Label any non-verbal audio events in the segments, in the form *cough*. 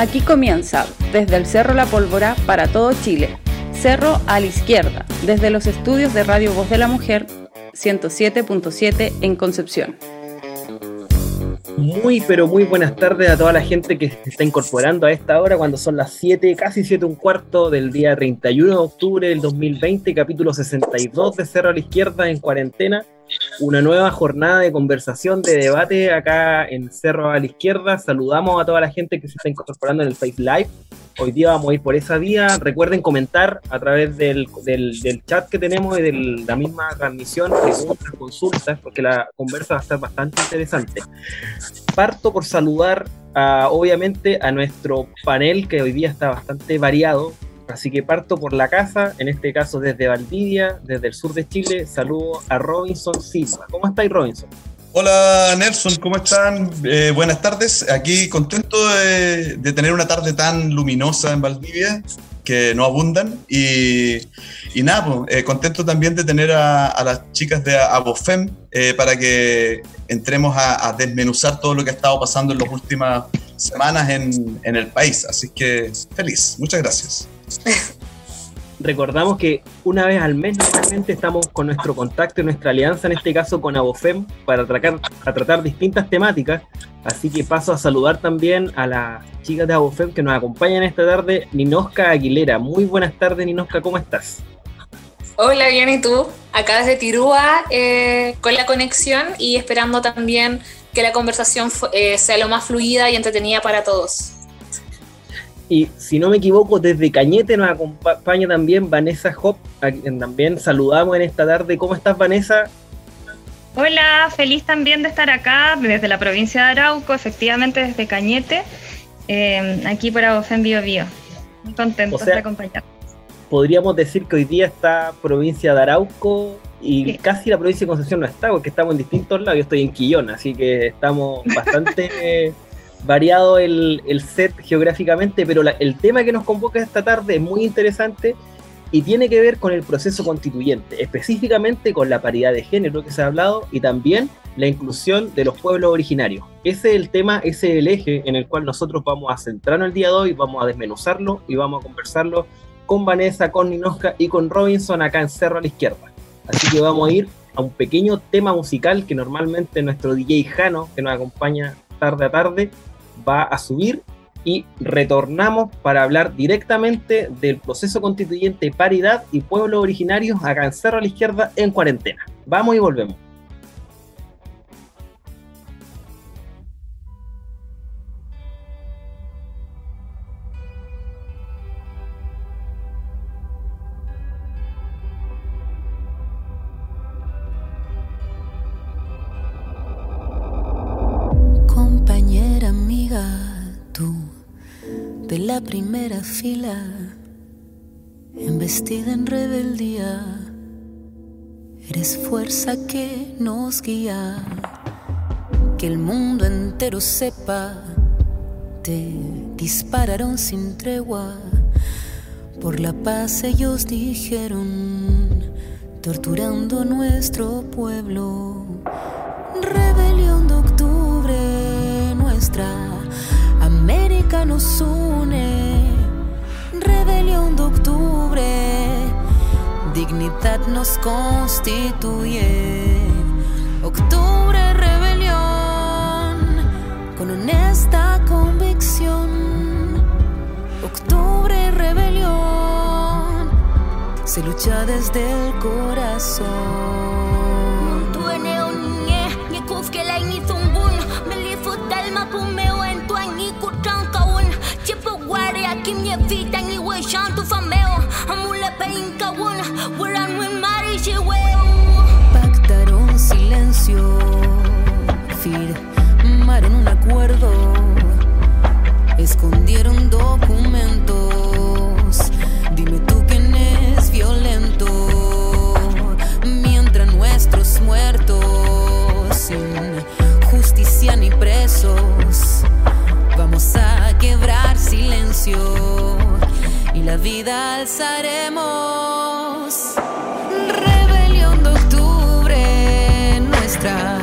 Aquí comienza, desde el Cerro La Pólvora para todo Chile. Cerro a la izquierda, desde los estudios de Radio Voz de la Mujer, 107.7 en Concepción. Muy, pero muy buenas tardes a toda la gente que se está incorporando a esta hora cuando son las 7, casi 7 un cuarto del día 31 de octubre del 2020, capítulo 62 de Cerro a la Izquierda en cuarentena una nueva jornada de conversación, de debate acá en Cerro a la Izquierda. Saludamos a toda la gente que se está incorporando en el Face Live. Hoy día vamos a ir por esa vía. Recuerden comentar a través del, del, chat que tenemos y de la misma transmisión, preguntas, consultas, porque la conversa va a estar bastante interesante. Parto por saludar a, obviamente a nuestro panel que hoy día está bastante variado. Así que parto por la casa, en este caso desde Valdivia, desde el sur de Chile. Saludo a Robinson Silva. ¿Cómo estáis, Robinson? Hola Nelson, ¿cómo están? Eh, buenas tardes. Aquí contento de, tener una tarde tan luminosa en Valdivia, que no abundan. Y, nada, pues, eh, contento también de tener a, las chicas de Abofem eh, para que entremos a, desmenuzar todo lo que ha estado pasando en las últimas semanas en, en el país. Así que feliz. Muchas gracias. *laughs* Recordamos que una vez al mes normalmente estamos con nuestro contacto y nuestra alianza, en este caso con Abofem, para tratar, a tratar distintas temáticas. Así que paso a saludar también a las chicas de Abofem que nos acompañan esta tarde, Ninosca Aguilera. Muy buenas tardes, Ninosca, ¿cómo estás? Hola, bien, ¿y tú? Acá desde Tirúa, eh, con la conexión y esperando también que la conversación eh, sea lo más fluida y entretenida para todos. Y si no me equivoco, desde Cañete nos acompaña también Vanessa Hop, a quien también saludamos en esta tarde. ¿Cómo estás, Vanessa? Hola, feliz también de estar acá desde la provincia de Arauco, efectivamente desde Cañete, eh, aquí por Abofén Bio Bio. Muy contento de acompañar. Podríamos decir que hoy día está provincia de Arauco y casi la provincia de Concepción no está, porque estamos en distintos lados. Yo estoy en Quillón, así que estamos bastante *laughs* variado el, set geográficamente, pero el tema que nos convoca esta tarde es muy interesante y tiene que ver con el proceso constituyente, específicamente con la paridad de género que se ha hablado y también la inclusión de los pueblos originarios. Ese es el tema, ese es el eje en el cual nosotros vamos a centrarnos el día de hoy, vamos a desmenuzarlo y vamos a conversarlo con Vanessa, con Ninoska y con Robinson acá en Cerro a la Izquierda. Así que vamos a ir a un pequeño tema musical que normalmente nuestro DJ Jano, que nos acompaña tarde a tarde, va a subir y retornamos para hablar directamente del proceso constituyente paridad y pueblos originarios acá en Cerro a la Izquierda en cuarentena. Vamos y volvemos. Primera fila, embestida en rebeldía, eres fuerza que nos guía, que el mundo entero sepa, te dispararon sin tregua, por la paz ellos dijeron, torturando nuestro pueblo, rebelión de octubre nuestra Nos une, rebelión de octubre, dignidad nos constituye. Octubre, rebelión, con honesta convicción. Octubre, rebelión, se lucha desde el corazón. Kimye vita niwe shantu fameo. Amule peinka wona wuran win mari weo pactaron silencio firmaron un acuerdo. Escondieron documentos y la vida alzaremos. Rebelión de octubre, nuestra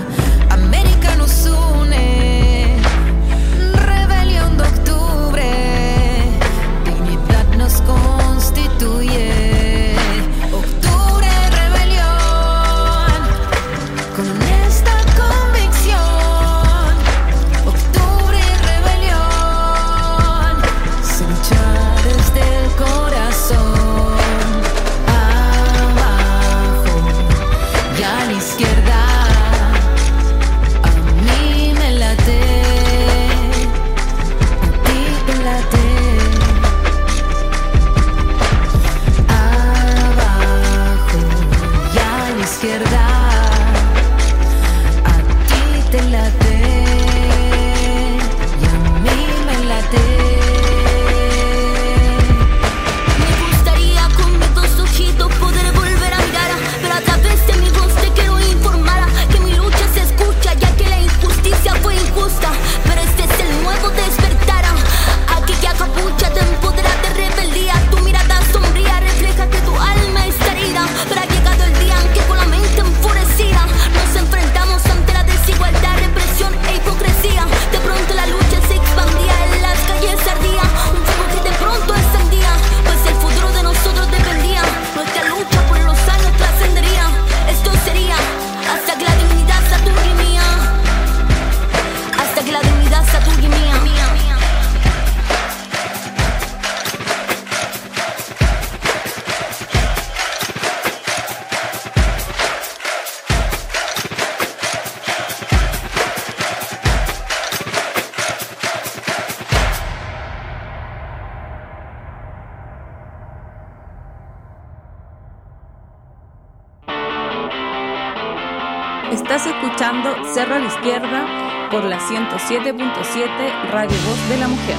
107.7 Radio Voz de la Mujer.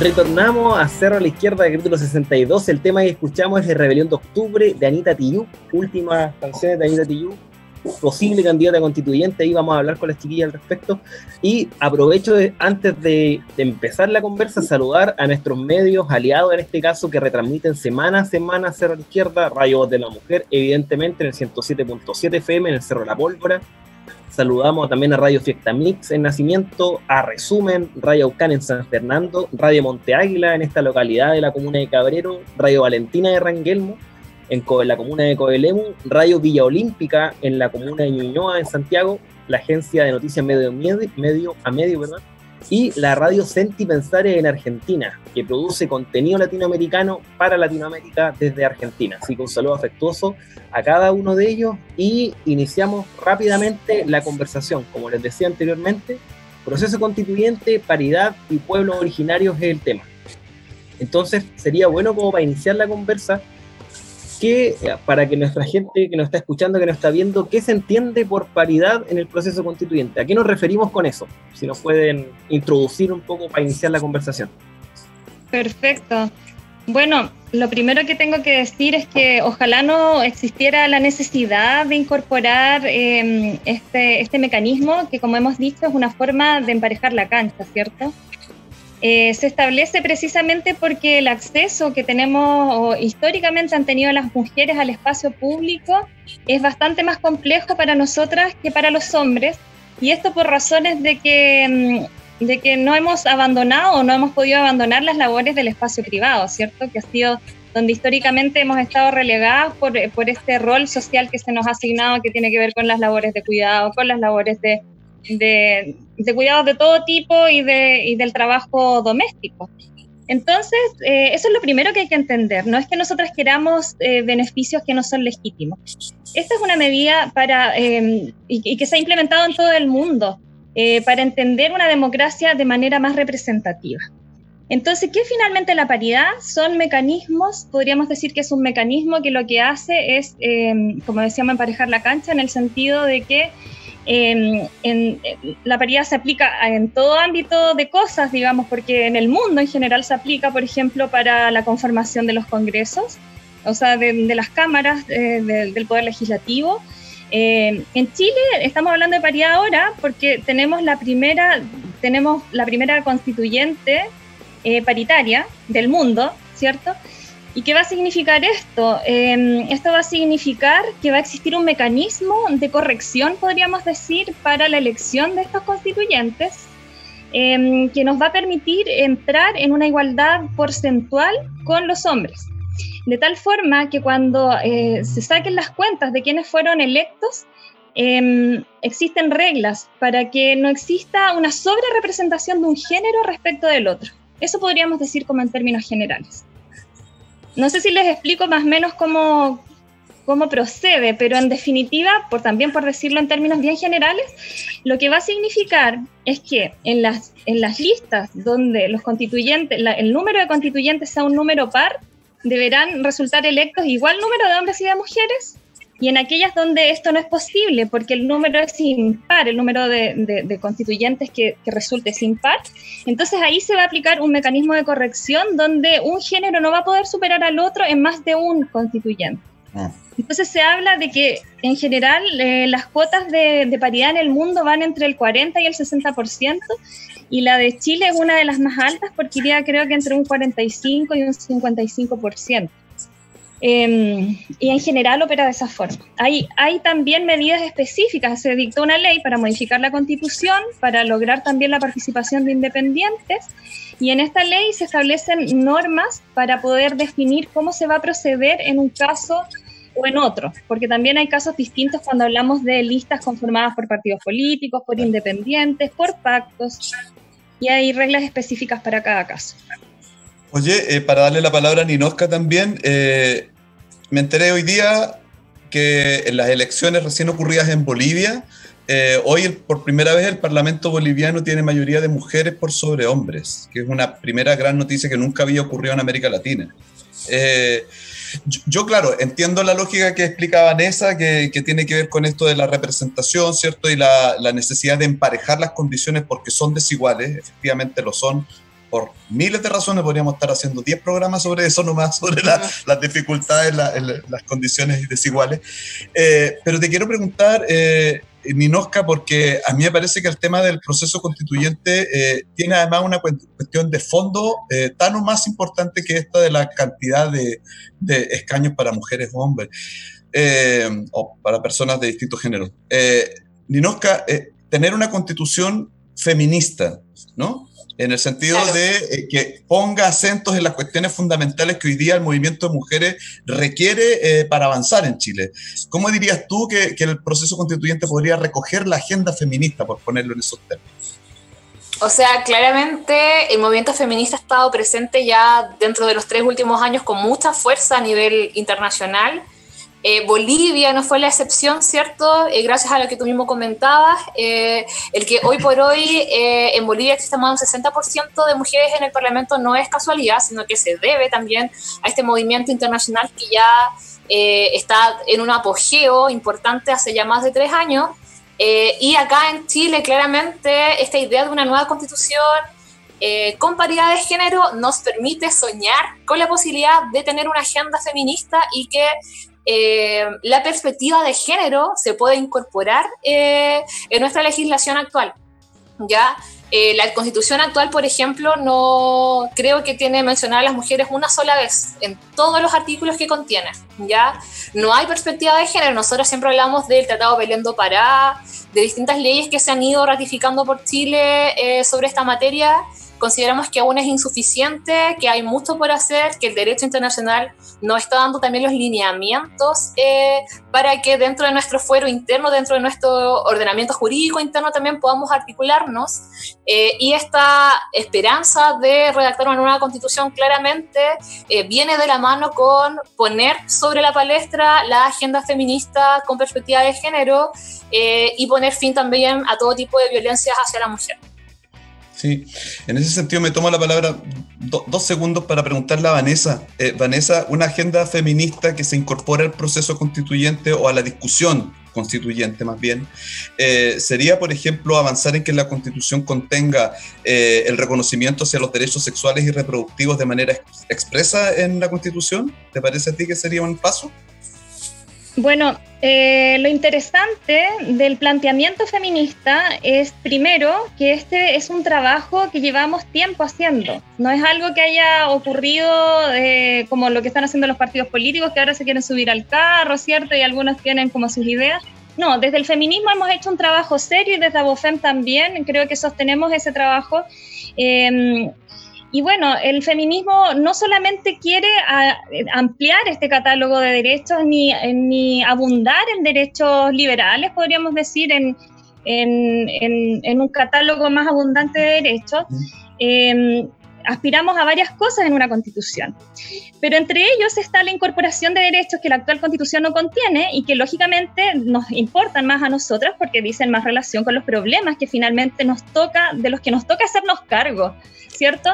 Retornamos a Cerro a la Izquierda, capítulo 62. El tema que escuchamos es de Rebelión de Octubre de Anita Tijoux, últimas canciones de Anita Tijoux, posible candidata constituyente. Ahí vamos a hablar con las chiquillas al respecto. Y aprovecho de, antes de, de empezar la conversa, saludar a nuestros medios aliados en este caso que retransmiten semana a semana Cerro la Izquierda, Radio Voz de la Mujer, evidentemente en el 107.7 FM, en el Cerro La Pólvora. Saludamos también a Radio Fiesta Mix en Nacimiento, a Resumen, Radio Aucán en San Fernando, Radio Monte Águila en esta localidad de la comuna de Cabrero, Radio Valentina de Ranguelmo en, la comuna de Coelemu, Radio Villa Olímpica en la comuna de Ñuñoa en Santiago, la agencia de noticias Medio, a Medio, ¿verdad? y la radio Senti Pensare en Argentina, que produce contenido latinoamericano para Latinoamérica desde Argentina. Así que un saludo afectuoso a cada uno de ellos y iniciamos rápidamente la conversación. Como les decía anteriormente, proceso constituyente, paridad y pueblos originarios es el tema. Entonces sería bueno como para iniciar la conversa eh, para que nuestra gente que nos está escuchando, que nos está viendo, ¿qué se entiende por paridad en el proceso constituyente? ¿A qué nos referimos con eso? Si nos pueden introducir un poco para iniciar la conversación. Perfecto. Bueno, lo primero que tengo que decir es que ojalá no existiera la necesidad de incorporar eh, este, este mecanismo que, como hemos dicho, es una forma de emparejar la cancha, ¿cierto? Eh, se establece precisamente porque el acceso que tenemos históricamente han tenido las mujeres al espacio público es bastante más complejo para nosotras que para los hombres, y esto por razones de que mm, de que no hemos abandonado o no hemos podido abandonar las labores del espacio privado, ¿cierto? Que ha sido donde históricamente hemos estado relegadas por, por este rol social que se nos ha asignado, que tiene que ver con las labores de cuidado, con las labores de, de cuidados de todo tipo y, de, del trabajo doméstico. Entonces, eh, eso es lo primero que hay que entender. No es que nosotros queramos eh, beneficios que no son legítimos. Esta es una medida para, eh, y, que se ha implementado en todo el mundo eh, para entender una democracia de manera más representativa. Entonces, ¿qué finalmente la paridad? Son mecanismos, podríamos decir que es un mecanismo que lo que hace es, eh, como decíamos, emparejar la cancha en el sentido de que eh, en, la paridad se aplica en todo ámbito de cosas, digamos, porque en el mundo en general se aplica, por ejemplo, para la conformación de los congresos, o sea, de, de las cámaras eh, de, del Poder Legislativo. Eh, en Chile estamos hablando de paridad ahora porque tenemos la primera, tenemos la primera constituyente eh, paritaria del mundo, ¿cierto? ¿Y qué va a significar esto? Eh, esto va a significar que va a existir un mecanismo de corrección, podríamos decir, para la elección de estos constituyentes, eh, que nos va a permitir entrar en una igualdad porcentual con los hombres. De tal forma que cuando eh, se saquen las cuentas de quienes fueron electos, eh, existen reglas para que no exista una sobrerepresentación de un género respecto del otro. Eso podríamos decir como en términos generales. No sé si les explico más o menos cómo, cómo procede, pero en definitiva, por, también por decirlo en términos bien generales, lo que va a significar es que en las, en las listas donde los constituyentes, la, el número de constituyentes sea un número par, deberán resultar electos igual número de hombres y de mujeres, y en aquellas donde esto no es posible, porque el número es impar, el número de, de, de constituyentes que, que, resulte es impar, entonces ahí se va a aplicar un mecanismo de corrección donde un género no va a poder superar al otro en más de un constituyente. Ah. Entonces se habla de que en general eh, las cuotas de, de, paridad en el mundo van entre el 40 y el 60%, y la de Chile es una de las más altas porque iría creo que entre un 45 y un 55%. Eh, y en general opera de esa forma. Hay, hay también medidas específicas. Se dictó una ley para modificar la constitución, para lograr también la participación de independientes. Y en esta ley se establecen normas para poder definir cómo se va a proceder en un caso o en otro, porque también hay casos distintos cuando hablamos de listas conformadas por partidos políticos, por independientes, por pactos, y hay reglas específicas para cada caso. Oye, eh, para darle la palabra a Ninosca también, eh, me enteré hoy día que en las elecciones recién ocurridas en Bolivia, eh, hoy por primera vez el Parlamento boliviano tiene mayoría de mujeres por sobre hombres, que es una primera gran noticia que nunca había ocurrido en América Latina. yo, claro, entiendo la lógica que explica Vanessa, que, tiene que ver con esto de la representación, ¿cierto? Y la, la necesidad de emparejar las condiciones porque son desiguales, efectivamente lo son, por miles de razones podríamos estar haciendo 10 programas sobre eso nomás, *laughs* sobre las dificultades, las condiciones desiguales. Eh, pero te quiero preguntar, eh, Ninosca, porque a mí me parece que el tema del proceso constituyente eh, tiene además una cuestión de fondo eh, tan o más importante que esta de la cantidad de, escaños para mujeres o hombres, o para personas de distintos géneros. Ninosca, tener una constitución feminista, ¿no? en el sentido de eh, que ponga acentos en las cuestiones fundamentales que hoy día el movimiento de mujeres requiere eh, para avanzar en Chile. ¿Cómo dirías tú que, el proceso constituyente podría recoger la agenda feminista, por ponerlo en esos términos? O sea, claramente el movimiento feminista ha estado presente ya dentro de los tres últimos años con mucha fuerza a nivel internacional. Eh, Bolivia no fue la excepción, ¿cierto? Eh, gracias a lo que tú mismo comentabas, eh, el que hoy por hoy en Bolivia exista más de un 60% de mujeres en el Parlamento no es casualidad, sino que se debe también a este movimiento internacional que ya está en un apogeo importante hace ya más de tres años. y acá en Chile, claramente, esta idea de una nueva constitución con paridad de género nos permite soñar con la posibilidad de tener una agenda feminista y que eh, la perspectiva de género se puede incorporar eh, en nuestra legislación actual. ¿ya? Eh, la constitución actual, por ejemplo, no creo que tiene mencionar a las mujeres una sola vez en todos los artículos que contiene. ¿ya? No hay perspectiva de género. Nosotros siempre hablamos del Tratado Belén do Pará, de distintas leyes que se han ido ratificando por Chile sobre esta materia consideramos que aún es insuficiente, que hay mucho por hacer, que el derecho internacional no está dando también los lineamientos eh, para que dentro de nuestro fuero interno, dentro de nuestro ordenamiento jurídico interno también podamos articularnos. Eh, y esta esperanza de redactar una nueva constitución claramente eh, viene de la mano con poner sobre la palestra la agenda feminista con perspectiva de género y poner fin también a todo tipo de violencias hacia la mujer. Sí, en ese sentido me tomo la palabra dos segundos para preguntarle a Vanessa. Eh, Vanessa, una agenda feminista que se incorpora al proceso constituyente o a la discusión constituyente más bien, eh, sería, por ejemplo, avanzar en que la constitución contenga eh, el reconocimiento hacia los derechos sexuales y reproductivos de manera expresa en la constitución. ¿Te parece a ti que sería un paso? Bueno, eh, lo interesante del planteamiento feminista es primero que este es un trabajo que llevamos tiempo haciendo. No es algo que haya ocurrido eh, como lo que están haciendo los partidos políticos que ahora se quieren subir al carro, ¿cierto? Y algunos tienen como sus ideas. No, desde el feminismo hemos hecho un trabajo serio y desde Abofem también creo que sostenemos ese trabajo. Eh, y bueno, el feminismo no solamente quiere ampliar este catálogo de derechos ni, ni abundar en derechos liberales, podríamos decir, en, en, un catálogo más abundante de derechos. Aspiramos a varias cosas en una constitución, pero entre ellos está la incorporación de derechos que la actual constitución no contiene y que lógicamente nos importan más a nosotras porque dicen más relación con los problemas que finalmente nos toca, de los que nos toca hacernos cargo, ¿cierto?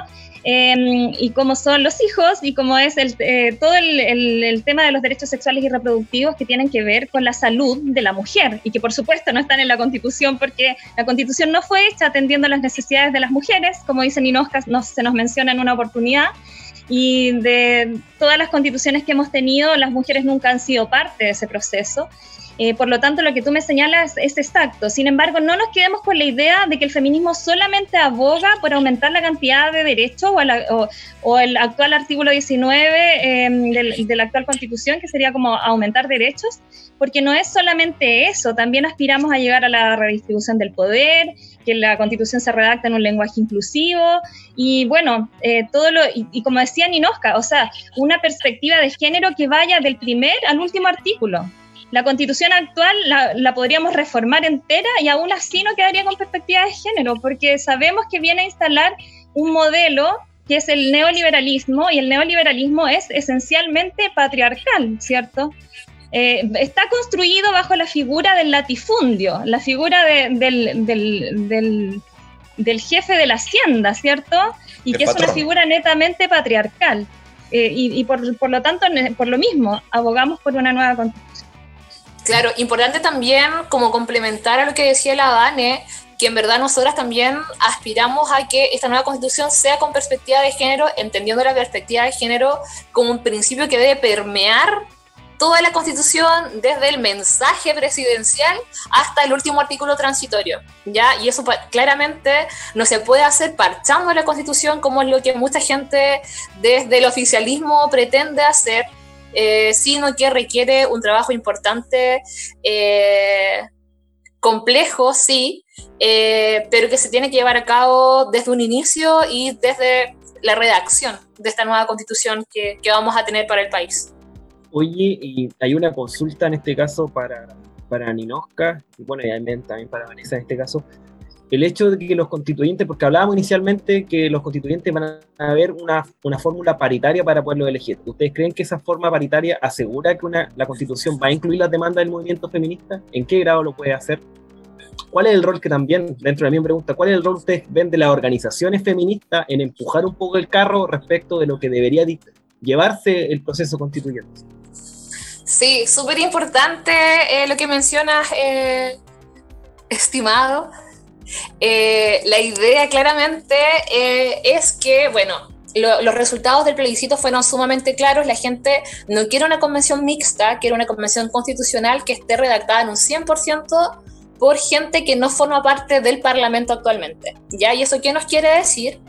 Em, y cómo son los hijos y cómo es el, eh, todo el, tema de los derechos sexuales y reproductivos que tienen que ver con la salud de la mujer y que por supuesto no están en la constitución porque la constitución no fue hecha atendiendo las necesidades de las mujeres, como dice Ninosca, nos, se nos menciona en una oportunidad. Y de todas las constituciones que hemos tenido, las mujeres nunca han sido parte de ese proceso. Eh, por lo tanto, lo que tú me señalas es exacto. Sin embargo, no nos quedemos con la idea de que el feminismo solamente aboga por aumentar la cantidad de derechos o, el actual artículo 19 em, de la actual constitución, que sería como aumentar derechos, porque no es solamente eso, también aspiramos a llegar a la redistribución del poder, que la constitución se redacte en un lenguaje inclusivo y bueno, eh, todo lo, y, como decía Ninosca, o sea, una perspectiva de género que vaya del primer al último artículo. La constitución actual la, podríamos reformar entera y aún así no quedaría con perspectiva de género, porque sabemos que viene a instalar un modelo que es el neoliberalismo, y el neoliberalismo es esencialmente patriarcal, ¿cierto? Eh, está construido bajo la figura del latifundio, la figura del, del, jefe de la hacienda, ¿cierto? Y que es una figura netamente patriarcal. Eh, y, por, por, lo tanto, por lo mismo, abogamos por una nueva constitución. Claro, importante también como complementar a lo que decía la Dane, que en verdad nosotras también aspiramos a que esta nueva constitución sea con perspectiva de género, entendiendo la perspectiva de género como un principio que debe permear toda la constitución, desde el mensaje presidencial hasta el último artículo transitorio, ¿ya? Y eso claramente no se puede hacer parchando la constitución como es lo que mucha gente desde el oficialismo pretende hacer, eh, sino que requiere un trabajo importante, eh, complejo, sí, eh, pero que se tiene que llevar a cabo desde un inicio y desde la redacción de esta nueva constitución que, que vamos a tener para el país. Oye, y hay una consulta en este caso para, para Ninoska, y bueno, y también para Vanessa en este caso. El hecho de que los constituyentes, porque hablábamos inicialmente que los constituyentes van a ver una, una fórmula paritaria para poderlo elegir. ¿Ustedes creen que esa forma paritaria asegura que una, la constitución va a incluir las demandas del movimiento feminista? ¿En qué grado lo puede hacer? ¿Cuál es el rol que también, dentro de me pregunta, cuál es el rol que ustedes ven de las organizaciones feministas en empujar un poco el carro respecto de lo que debería llevarse el proceso constituyente? Sí, súper importante eh, lo que mencionas, eh, estimado. Eh, la idea claramente es que, bueno, los resultados del plebiscito fueron sumamente claros. La gente no quiere una convención mixta, quiere una convención constitucional que esté redactada en un 100% por gente que no forma parte del Parlamento actualmente. ¿Y eso qué nos quiere decir?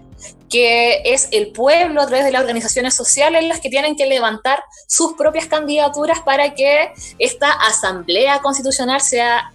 Que es el pueblo a través de las organizaciones sociales las que tienen que levantar sus propias candidaturas para que esta asamblea constitucional sea,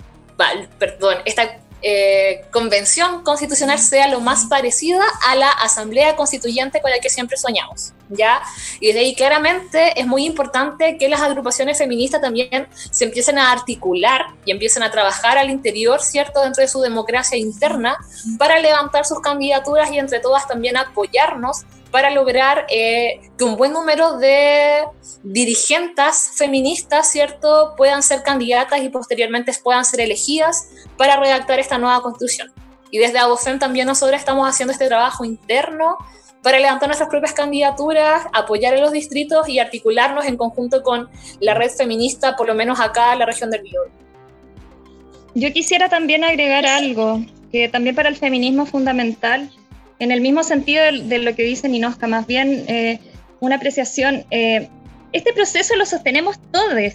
perdón, esta eh, convención constitucional sea lo más parecida a la asamblea constituyente con la que siempre soñamos, ¿ya? Y de ahí claramente es muy importante que las agrupaciones feministas también se empiecen a articular y empiecen a trabajar al interior, ¿cierto?, dentro de su democracia interna para levantar sus candidaturas y entre todas también apoyarnos para lograr eh, que un buen número de dirigentes feministas, ¿cierto?, puedan ser candidatas y posteriormente puedan ser elegidas para redactar esta nueva constitución. Y desde ABOFEM también nosotros estamos haciendo este trabajo interno para levantar nuestras propias candidaturas, apoyar a los distritos y articularnos en conjunto con la red feminista, por lo menos acá en la región del Biobío. Yo quisiera también agregar algo que también para el feminismo es fundamental en el mismo sentido de, lo que dice Ninosca, más bien eh, una apreciación. Eh, este proceso lo sostenemos todos,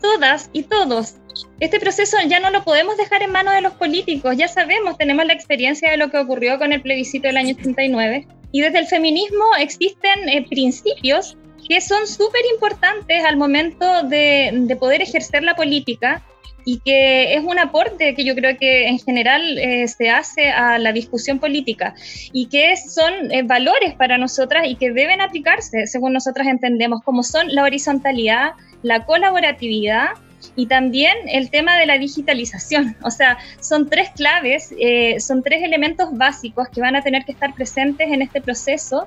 todas y todos. Este proceso ya no lo podemos dejar en manos de los políticos, ya sabemos, tenemos la experiencia de lo que ocurrió con el plebiscito del año 39 y desde el feminismo existen eh, principios que son súper importantes al momento de, de poder ejercer la política y que es un aporte que yo creo que en general eh, se hace a la discusión política y que son eh, valores para nosotras y que deben aplicarse según nosotras entendemos, como son la horizontalidad, la colaboratividad y también el tema de la digitalización. *laughs* O sea, son tres claves, eh, son tres elementos básicos que van a tener que estar presentes en este proceso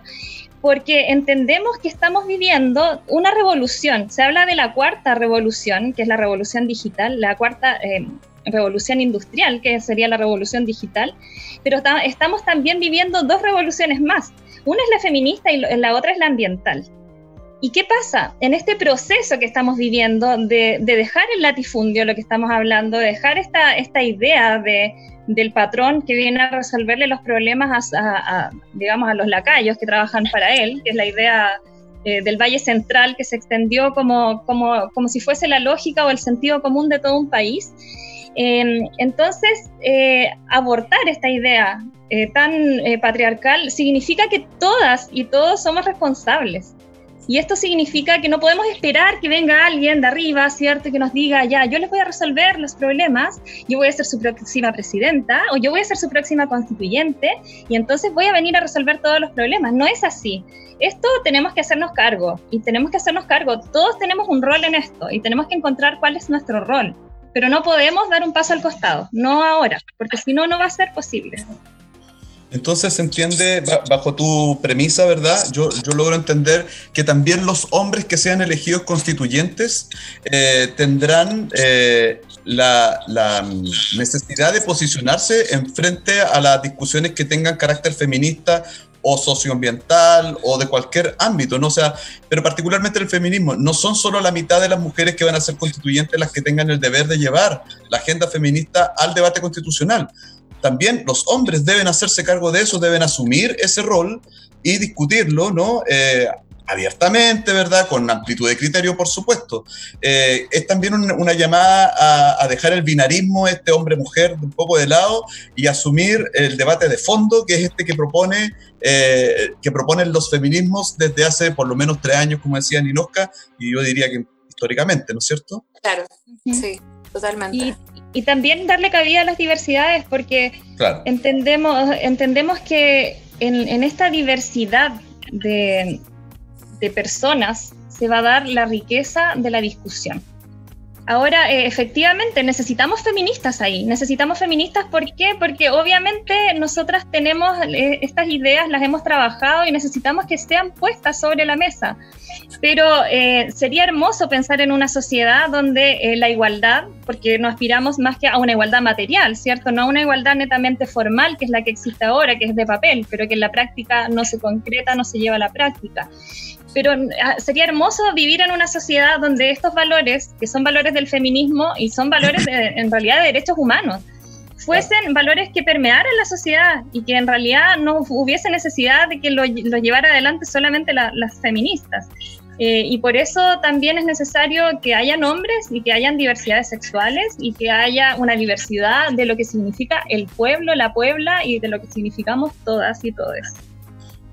porque entendemos que estamos viviendo una revolución. Se habla de la cuarta revolución, que es la revolución digital, la cuarta eh, revolución industrial, que sería la revolución digital, pero estamos también viviendo dos revoluciones más. Una es la feminista y la otra es la ambiental. ¿Y qué pasa? En este proceso que estamos viviendo de, dejar el latifundio, lo que estamos hablando, de dejar esta, esta idea de, del patrón que viene a resolverle los problemas a, digamos, a los lacayos que trabajan para él, que es la idea eh, del Valle Central que se extendió como, como, como si fuese la lógica o el sentido común de todo un país. Em, entonces, eh, abortar esta idea eh, tan patriarcal significa que todas y todos somos responsables. Y esto significa que no podemos esperar que venga alguien de arriba, ¿cierto? Que nos diga, ya, yo les voy a resolver los problemas, yo voy a ser su próxima presidenta o yo voy a ser su próxima constituyente y entonces voy a venir a resolver todos los problemas. No es así. Esto tenemos que hacernos cargo y tenemos que hacernos cargo. Todos tenemos un rol en esto y tenemos que encontrar cuál es nuestro rol. Pero no podemos dar un paso al costado, no ahora, porque si no, no va a ser posible. Entonces se entiende, bajo tu premisa, ¿verdad? Yo, yo logro entender que también los hombres que sean elegidos constituyentes eh, tendrán eh, la, la, necesidad de posicionarse en frente a las discusiones que tengan carácter feminista o socioambiental o de cualquier ámbito, ¿no? O sea, pero particularmente el feminismo, no son solo la mitad de las mujeres que van a ser constituyentes las que tengan el deber de llevar la agenda feminista al debate constitucional también los hombres deben hacerse cargo de eso, deben asumir ese rol y discutirlo, ¿no? Eh, abiertamente, ¿verdad? Con amplitud de criterio, por supuesto. Eh, es también una, llamada a, dejar el binarismo, este hombre-mujer, un poco de lado y asumir el debate de fondo, que es este que propone, eh, que proponen los feminismos desde hace por lo menos tres años, como decía Ninoska, y yo diría que históricamente, ¿no es cierto? Claro, sí, totalmente y también darle cabida a las diversidades, porque entendemos, entendemos que en, esta diversidad de, de, personas se va a dar la riqueza de la discusión. Ahora, eh, efectivamente, necesitamos feministas ahí. Necesitamos feministas, ¿por qué? Porque obviamente nosotras tenemos eh, estas ideas, las hemos trabajado y necesitamos que sean puestas sobre la mesa. Pero eh, sería hermoso pensar en una sociedad donde la igualdad, porque no aspiramos más que a una igualdad material, ¿cierto? No a una igualdad netamente formal, que es la que existe ahora, que es de papel, pero que en la práctica no se concreta, no se lleva a la práctica pero ah, sería hermoso vivir en una sociedad donde estos valores, que son valores del feminismo y son valores en realidad de derechos humanos, fuesen valores que permearan la sociedad y que en realidad no hubiese necesidad de que lo, llevara adelante solamente las feministas. Eh, y por eso también es necesario que hayan hombres y que hayan diversidades sexuales y que haya una diversidad de lo que significa el pueblo, la puebla y de lo que significamos todas y todos.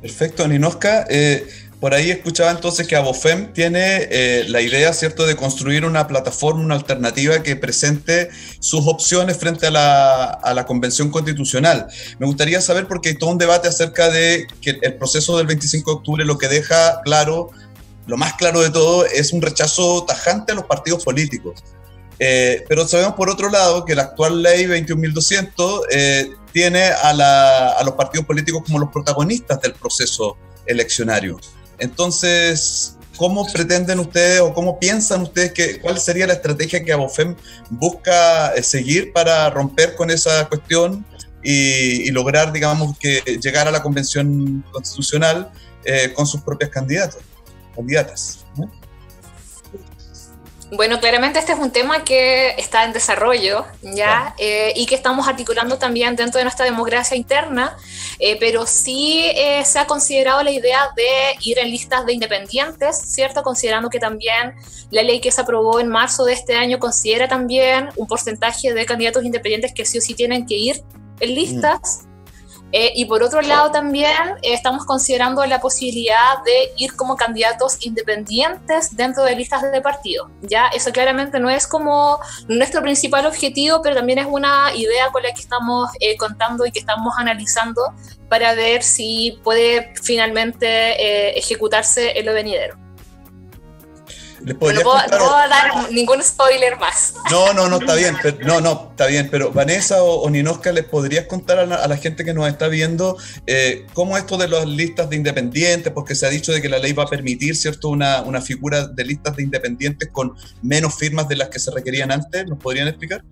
Perfecto, Ninoska. Eh, por ahí escuchaba entonces que Abofem tiene eh, la idea, ¿cierto?, de construir una plataforma, una alternativa que presente sus opciones frente a la, a la Convención Constitucional. Me gustaría saber, porque hay todo un debate acerca de que el proceso del 25 de octubre lo que deja claro, lo más claro de todo, es un rechazo tajante a los partidos políticos. Eh, pero sabemos por otro lado que la actual ley 21.200 eh, tiene a, la, a los partidos políticos como los protagonistas del proceso eleccionario. Entonces, ¿cómo pretenden ustedes o cómo piensan ustedes que cuál sería la estrategia que Abofem busca eh, seguir para romper con esa cuestión y, lograr, digamos, que llegar a la convención constitucional eh, con sus propias candidatos, candidatas? Bueno, claramente este es un tema que está en desarrollo, ¿ya? Eh, y que estamos articulando también dentro de nuestra democracia interna, eh, pero sí eh, se ha considerado la idea de ir en listas de independientes, ¿cierto? Considerando que también la ley que se aprobó en marzo de este año considera también un porcentaje de candidatos independientes que sí o sí tienen que ir en listas. Eh, y por otro lado también eh, estamos considerando la posibilidad de ir como candidatos independientes dentro de listas de partido. Ya eso claramente no es como nuestro principal objetivo, pero también es una idea con la que estamos eh, contando y que estamos analizando para ver si puede finalmente ejecutarse en lo venidero no puedo, dar ningún spoiler más. No, no, no, está bien. Pero, no, no, está bien. Pero Vanessa o, o Ninoska, ¿les podrías contar a la, gente que nos está viendo eh, cómo esto de las listas de independientes, porque se ha dicho de que la ley va a permitir, ¿cierto?, una, una figura de listas de independientes con menos firmas de las que se requerían antes. ¿Nos podrían explicar?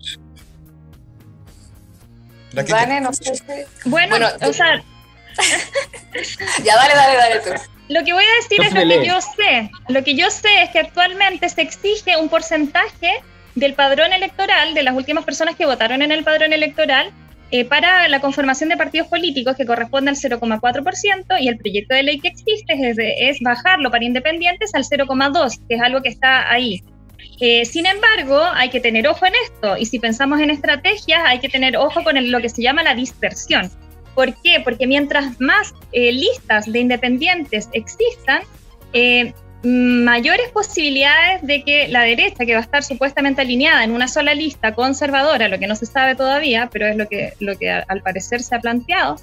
Vale, no sé. Bueno, o sea... *laughs* ya, dale, dale, dale tú. Lo que voy a decir es lo que yo sé. Lo que yo sé es que actualmente se exige un porcentaje del padrón electoral, de las últimas personas que votaron en el padrón electoral, eh, para la conformación de partidos políticos que corresponde al 0,4% y el proyecto de ley que existe es, es bajarlo para independientes al 0,2%, que es algo que está ahí. Eh, sin embargo, hay que tener ojo en esto y si pensamos en estrategias hay que tener ojo con lo que se llama la dispersión. ¿Por qué? Porque mientras más eh, listas de independientes existan, eh, mayores posibilidades de que la derecha, que va a estar supuestamente alineada en una sola lista conservadora, lo que no se sabe todavía, pero es lo que, lo que al parecer se ha planteado,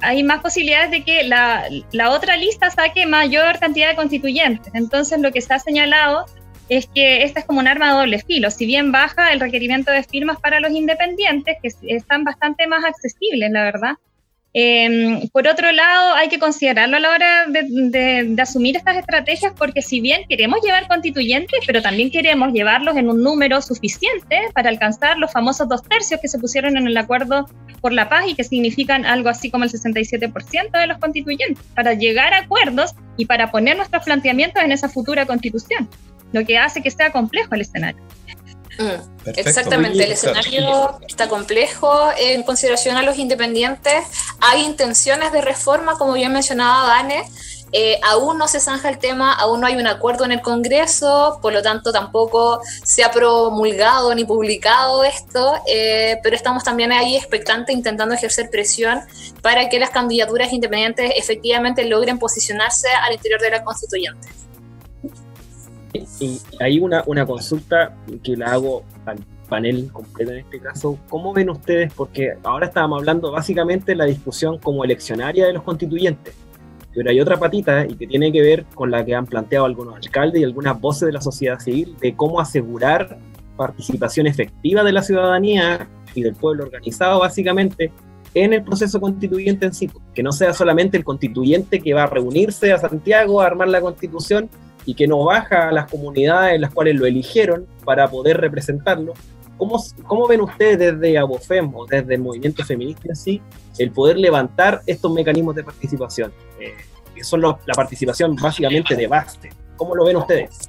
hay más posibilidades de que la, la otra lista saque mayor cantidad de constituyentes. Entonces, lo que se ha señalado es que esta es como un arma de doble filo. Si bien baja el requerimiento de firmas para los independientes, que están bastante más accesibles, la verdad. Em, por otro lado, hay que considerarlo a la hora de, asumir estas estrategias, porque si bien queremos llevar constituyentes, pero también queremos llevarlos en un número suficiente para alcanzar los famosos dos tercios que se pusieron en el acuerdo por la paz y que significan algo así como el 67% de los constituyentes, para llegar a acuerdos y para poner nuestros planteamientos en esa futura constitución lo que hace que sea complejo el escenario. Mm, exactamente, el escenario está complejo en consideración a los independientes. Hay intenciones de reforma, como bien mencionaba Dane. Eh, aún no se zanja el tema, aún no hay un acuerdo en el Congreso, por lo tanto tampoco se ha promulgado ni publicado esto, eh, pero estamos también ahí expectantes intentando ejercer presión para que las candidaturas independientes efectivamente logren posicionarse al interior de la constituyente. Y hay una, una consulta que la hago al panel completo en este caso. ¿Cómo ven ustedes? Porque ahora estábamos hablando básicamente de la discusión como eleccionaria de los constituyentes, pero hay otra patita y que tiene que ver con la que han planteado algunos alcaldes y algunas voces de la sociedad civil de cómo asegurar participación efectiva de la ciudadanía y del pueblo organizado básicamente en el proceso constituyente en sí, que no sea solamente el constituyente que va a reunirse a Santiago a armar la constitución y que no baja a las comunidades en las cuales lo eligieron para poder representarlo. ¿Cómo, cómo ven ustedes desde Abofem o desde el movimiento feminista en sí el poder levantar estos mecanismos de participación? Eh, que son la participación básicamente de base. ¿Cómo lo ven ustedes?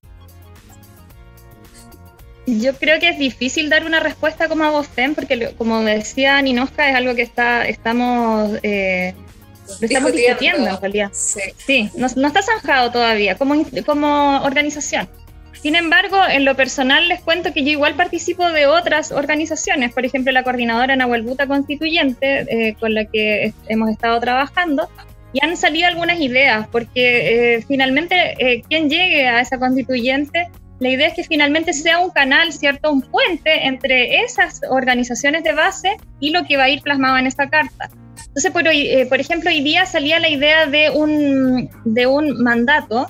Yo creo que es difícil dar una respuesta como a Boston, porque como decía Ninoska, es algo que está, estamos, eh, estamos discutiendo en realidad. Sí, no, está zanjado todavía como, como organización. Sin embargo, en lo personal les cuento que yo igual participo de otras organizaciones, por ejemplo la coordinadora Nahuelbuta Constituyente, eh, con la que hemos estado trabajando, y han salido algunas ideas, porque eh, finalmente eh, quien llegue a esa constituyente la idea es que finalmente sea un canal, ¿cierto? Un puente entre esas organizaciones de base y lo que va a ir plasmado en esta carta. Entonces, por, eh, por ejemplo, hoy día salía la idea de un, de un mandato,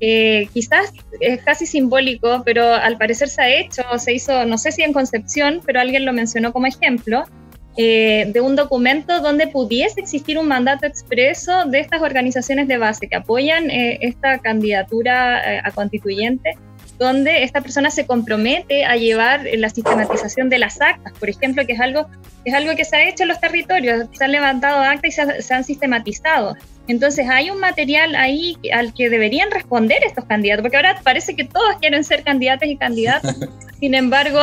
eh, quizás es casi simbólico, pero al parecer se ha hecho, se hizo, no sé si en Concepción, pero alguien lo mencionó como ejemplo, eh, de un documento donde pudiese existir un mandato expreso de estas organizaciones de base que apoyan esta candidatura a constituyente donde esta persona se compromete a llevar la sistematización de las actas, por ejemplo, que es algo, es algo que se ha hecho en los territorios, se han levantado actas y se, han sistematizado. Entonces hay un material ahí al que deberían responder estos candidatos, porque ahora parece que todos quieren ser candidatos y candidatas. *laughs* Sin embargo,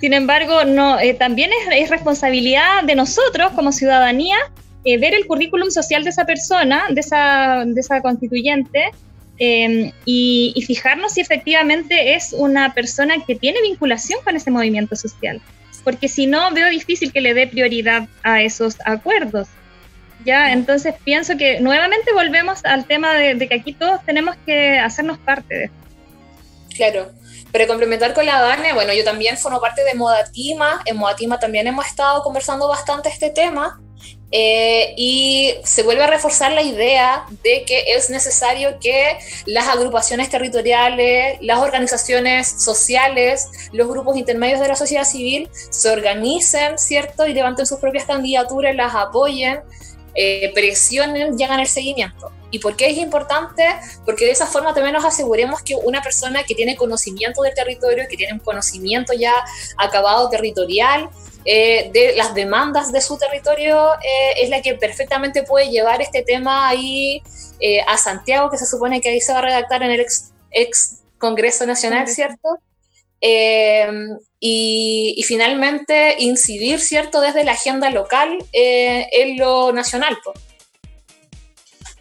sin embargo, no, eh, también es, responsabilidad de nosotros como ciudadanía eh, ver el currículum social de esa persona, de esa, de esa constituyente, Em, y, fijarnos si efectivamente es una persona que tiene vinculación con ese movimiento social, porque si no veo difícil que le dé prioridad a esos acuerdos. Ya, entonces pienso que nuevamente volvemos al tema de, que aquí todos tenemos que hacernos parte de esto. Claro, pero complementar con la Dane, bueno, yo también formo parte de Modatima, en Modatima también hemos estado conversando bastante este tema eh, y se vuelve a reforzar la idea de que es necesario que las agrupaciones territoriales, las organizaciones sociales, los grupos intermedios de la sociedad civil se organicen, ¿cierto? Y levanten sus propias candidaturas, las apoyen, eh, presionen y hagan el seguimiento. ¿Y por qué es importante? Porque de esa forma también nos aseguremos que una persona que tiene conocimiento del territorio, que tiene un conocimiento ya acabado territorial, eh, de las demandas de su territorio eh, es la que perfectamente puede llevar este tema ahí eh, a Santiago, que se supone que ahí se va a redactar en el ex, Congreso Nacional, ¿cierto? Y, y, finalmente incidir, ¿cierto?, desde la agenda local en lo nacional. Pues.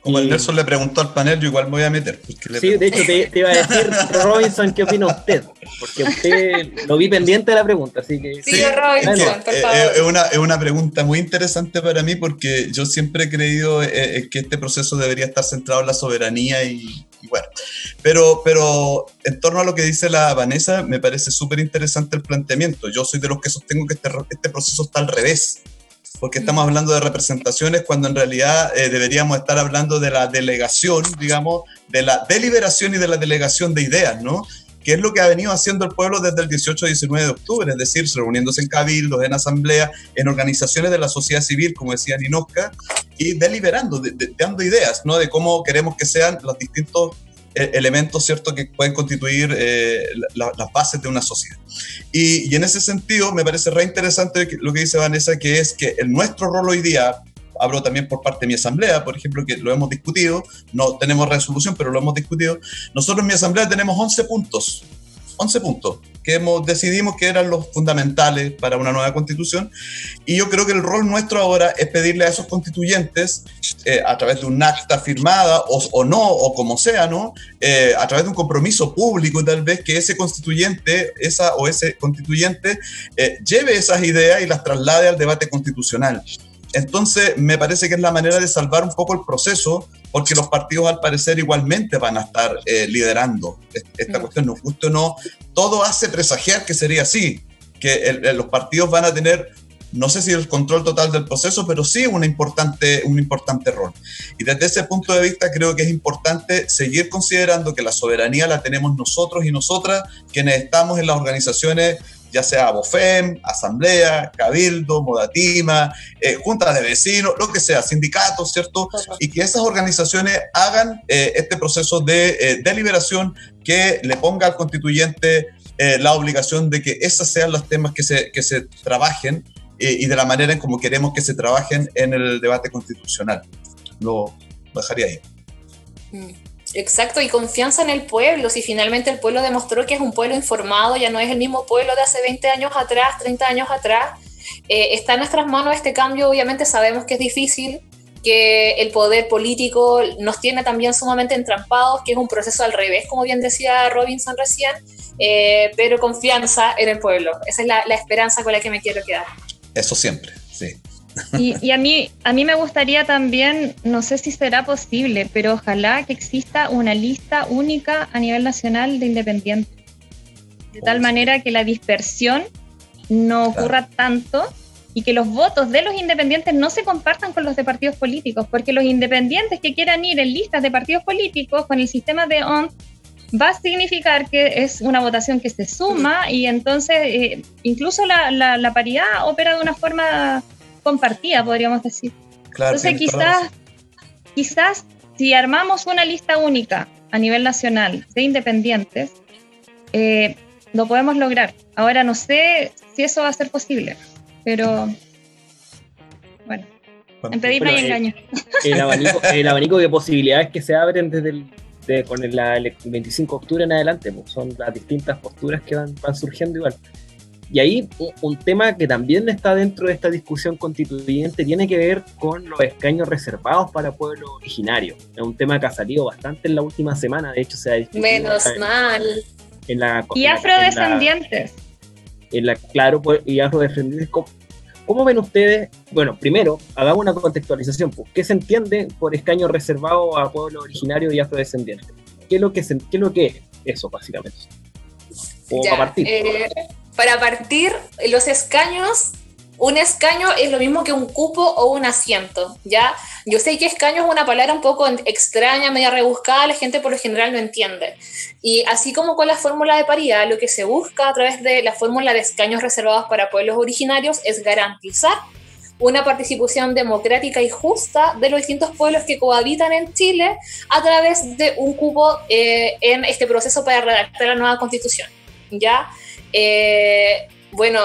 Como el Nelson le preguntó al panel, yo igual me voy a meter. sí, de hecho te, iba a decir, *laughs* Robinson, ¿qué opina usted? Porque usted lo vi pendiente de la pregunta, así que... Sí, Robinson, por favor. Es, una, es una pregunta muy interesante para mí porque yo siempre he creído eh, eh, que este proceso debería estar centrado en la soberanía y, bueno. Pero, pero en torno a lo que dice la Vanessa, me parece súper interesante el planteamiento. Yo soy de los que sostengo que este, este proceso está al revés porque estamos hablando de representaciones cuando en realidad eh, deberíamos estar hablando de la delegación, digamos, de la deliberación y de la delegación de ideas, ¿no? que es lo que ha venido haciendo el pueblo desde el 18 y 19 de octubre, es decir, reuniéndose en cabildos, en asamblea, en organizaciones de la sociedad civil, como decía Ninoska, y deliberando, dando ideas, ¿no? De cómo queremos que sean los distintos elementos, ¿cierto?, que pueden constituir eh, las bases de una sociedad. Y, y, en ese sentido, me parece re interesante lo que dice Vanessa, que es que el nuestro rol hoy día, hablo también por parte de mi asamblea, por ejemplo, que lo hemos discutido, no tenemos resolución, pero lo hemos discutido, nosotros en mi asamblea tenemos 11 puntos 11 puntos que decidimos que eran los fundamentales para una nueva constitución. Y yo creo que el rol nuestro ahora es pedirle a esos constituyentes, eh, a través de un acta firmada o, no, o como sea, ¿no? Eh, a través de un compromiso público tal vez, que ese constituyente esa, o ese constituyente eh, lleve esas ideas y las traslade al debate constitucional. Entonces, me parece que es la manera de salvar un poco el proceso, porque los partidos al parecer igualmente van a estar eh, liderando esta mm. cuestión, nos guste o no, todo hace presagiar que sería así, que los partidos van a tener, no sé si el control total del proceso, pero sí una importante, un importante rol. Y desde ese punto de vista creo que es importante seguir considerando que la soberanía la tenemos nosotros y nosotras, quienes estamos en las organizaciones ya sea BOFEM, Asamblea, Cabildo, Modatima, eh, juntas de vecinos, lo que sea, sindicatos, ¿cierto? Y que esas organizaciones hagan eh, este proceso de eh, deliberación que le ponga al constituyente la obligación de que esos sean los temas que se, que se trabajen y de la manera en como queremos que se trabajen en el debate constitucional. Lo, dejaría ahí. Mm. Exacto, y confianza en el pueblo. Si finalmente el pueblo demostró que es un pueblo informado, ya no es el mismo pueblo de hace 20 años atrás, 30 años atrás, eh, está en nuestras manos este cambio. Obviamente sabemos que es difícil, que el poder político nos tiene también sumamente entrampados, que es un proceso al revés, como bien decía Robinson recién, eh, pero confianza en el pueblo. Esa es la, la esperanza con la que me quiero quedar. Eso siempre, sí. Y, a, mí, a mí me gustaría también, no sé si será posible, pero ojalá que exista una lista única a nivel nacional de independientes. De tal manera que la dispersión no ocurra tanto y que los votos de los independientes no se compartan con los de partidos políticos, porque los independientes que quieran ir en listas de partidos políticos con el sistema de ON va a significar que es una votación que se suma y entonces eh, incluso la, la, paridad opera de una forma compartida, podríamos decir. Entonces quizás, quizás si armamos una lista única a nivel nacional de independientes, eh, lo podemos lograr. Ahora no sé si eso va a ser posible, pero bueno, en pedirme hay engaño. *laughs* El, abanico, de posibilidades que se abren desde el, con el, 25 de octubre en adelante, pues, son las distintas posturas que van, van surgiendo igual. Y ahí un tema que también está dentro de esta discusión constituyente tiene que ver con los escaños reservados para pueblos originarios. Es un tema que ha salido bastante en la última semana, de hecho se ha discutido. Menos mal. y afrodescendientes. En la, claro, pues, y afrodescendientes. ¿Cómo, ven ustedes? Bueno, primero, hagamos una contextualización. Pues, ¿Qué se entiende por escaño reservado a pueblos originarios y afrodescendientes? ¿Qué es lo que, qué es, lo que es eso, básicamente? O partir. Eh, para partir, los escaños un escaño es lo mismo que un cupo o un asiento, ¿ya? Yo sé que escaño es una palabra un poco extraña, media rebuscada, la gente por lo general no entiende. Y así como con la fórmula de paridad, lo que se busca a través de la fórmula de escaños reservados para pueblos originarios es garantizar una participación democrática y justa de los distintos pueblos que cohabitan en Chile a través de un cupo eh, en este proceso para redactar la nueva constitución. ¿ya? Eh, bueno,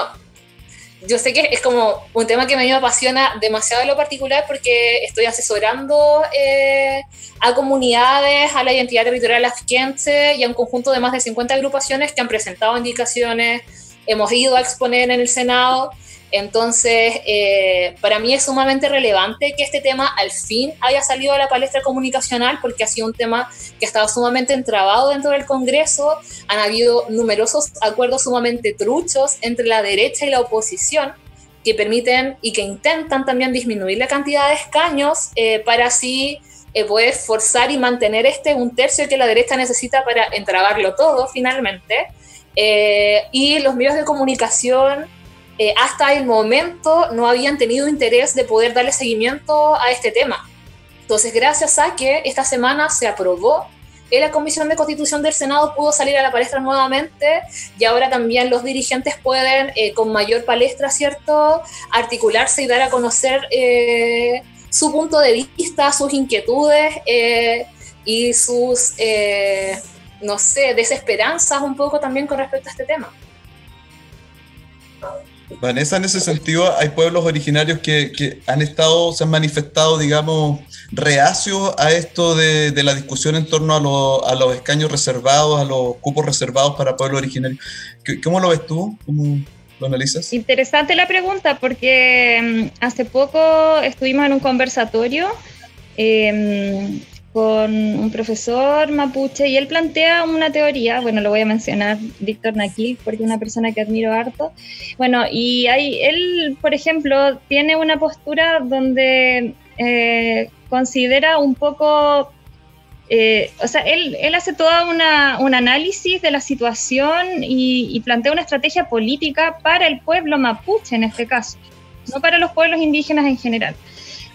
yo sé que es como un tema que a mí me apasiona demasiado en lo particular porque estoy asesorando eh, a comunidades, a la identidad territorial afquense y a un conjunto de más de 50 agrupaciones que han presentado indicaciones, hemos ido a exponer en el Senado entonces, eh, para mí es sumamente relevante que este tema al fin haya salido a la palestra comunicacional porque ha sido un tema que ha estado sumamente entrabado dentro del Congreso. Han habido numerosos acuerdos sumamente truchos entre la derecha y la oposición que permiten y que intentan también disminuir la cantidad de escaños eh, para así eh, poder forzar y mantener este un tercio que la derecha necesita para entrabarlo todo finalmente. y los medios de comunicación eh, hasta el momento no habían tenido interés de poder darle seguimiento a este tema. Entonces, gracias a que esta semana se aprobó en la Comisión de Constitución del Senado pudo salir a la palestra nuevamente y ahora también los dirigentes pueden eh, con mayor palestra, ¿cierto?, articularse y dar a conocer eh, su punto de vista, sus inquietudes y sus, no sé, desesperanzas un poco también con respecto a este tema. Vanessa, en ese sentido, hay pueblos originarios que, han estado, se han manifestado, digamos, reacios a esto de, la discusión en torno a, los escaños reservados, a los cupos reservados para pueblos originarios. ¿Cómo lo ves tú? ¿Cómo lo analizas? Interesante la pregunta, porque mm, hace poco estuvimos en un conversatorio eh, con un profesor mapuche y él plantea una teoría, bueno, lo voy a mencionar, Víctor Naquil, porque es una persona que admiro harto. Bueno, y hay, él, por ejemplo, tiene una postura donde eh, considera un poco, eh, o sea, él, él hace todo un análisis de la situación y, plantea una estrategia política para el pueblo mapuche en este caso, no para los pueblos indígenas en general.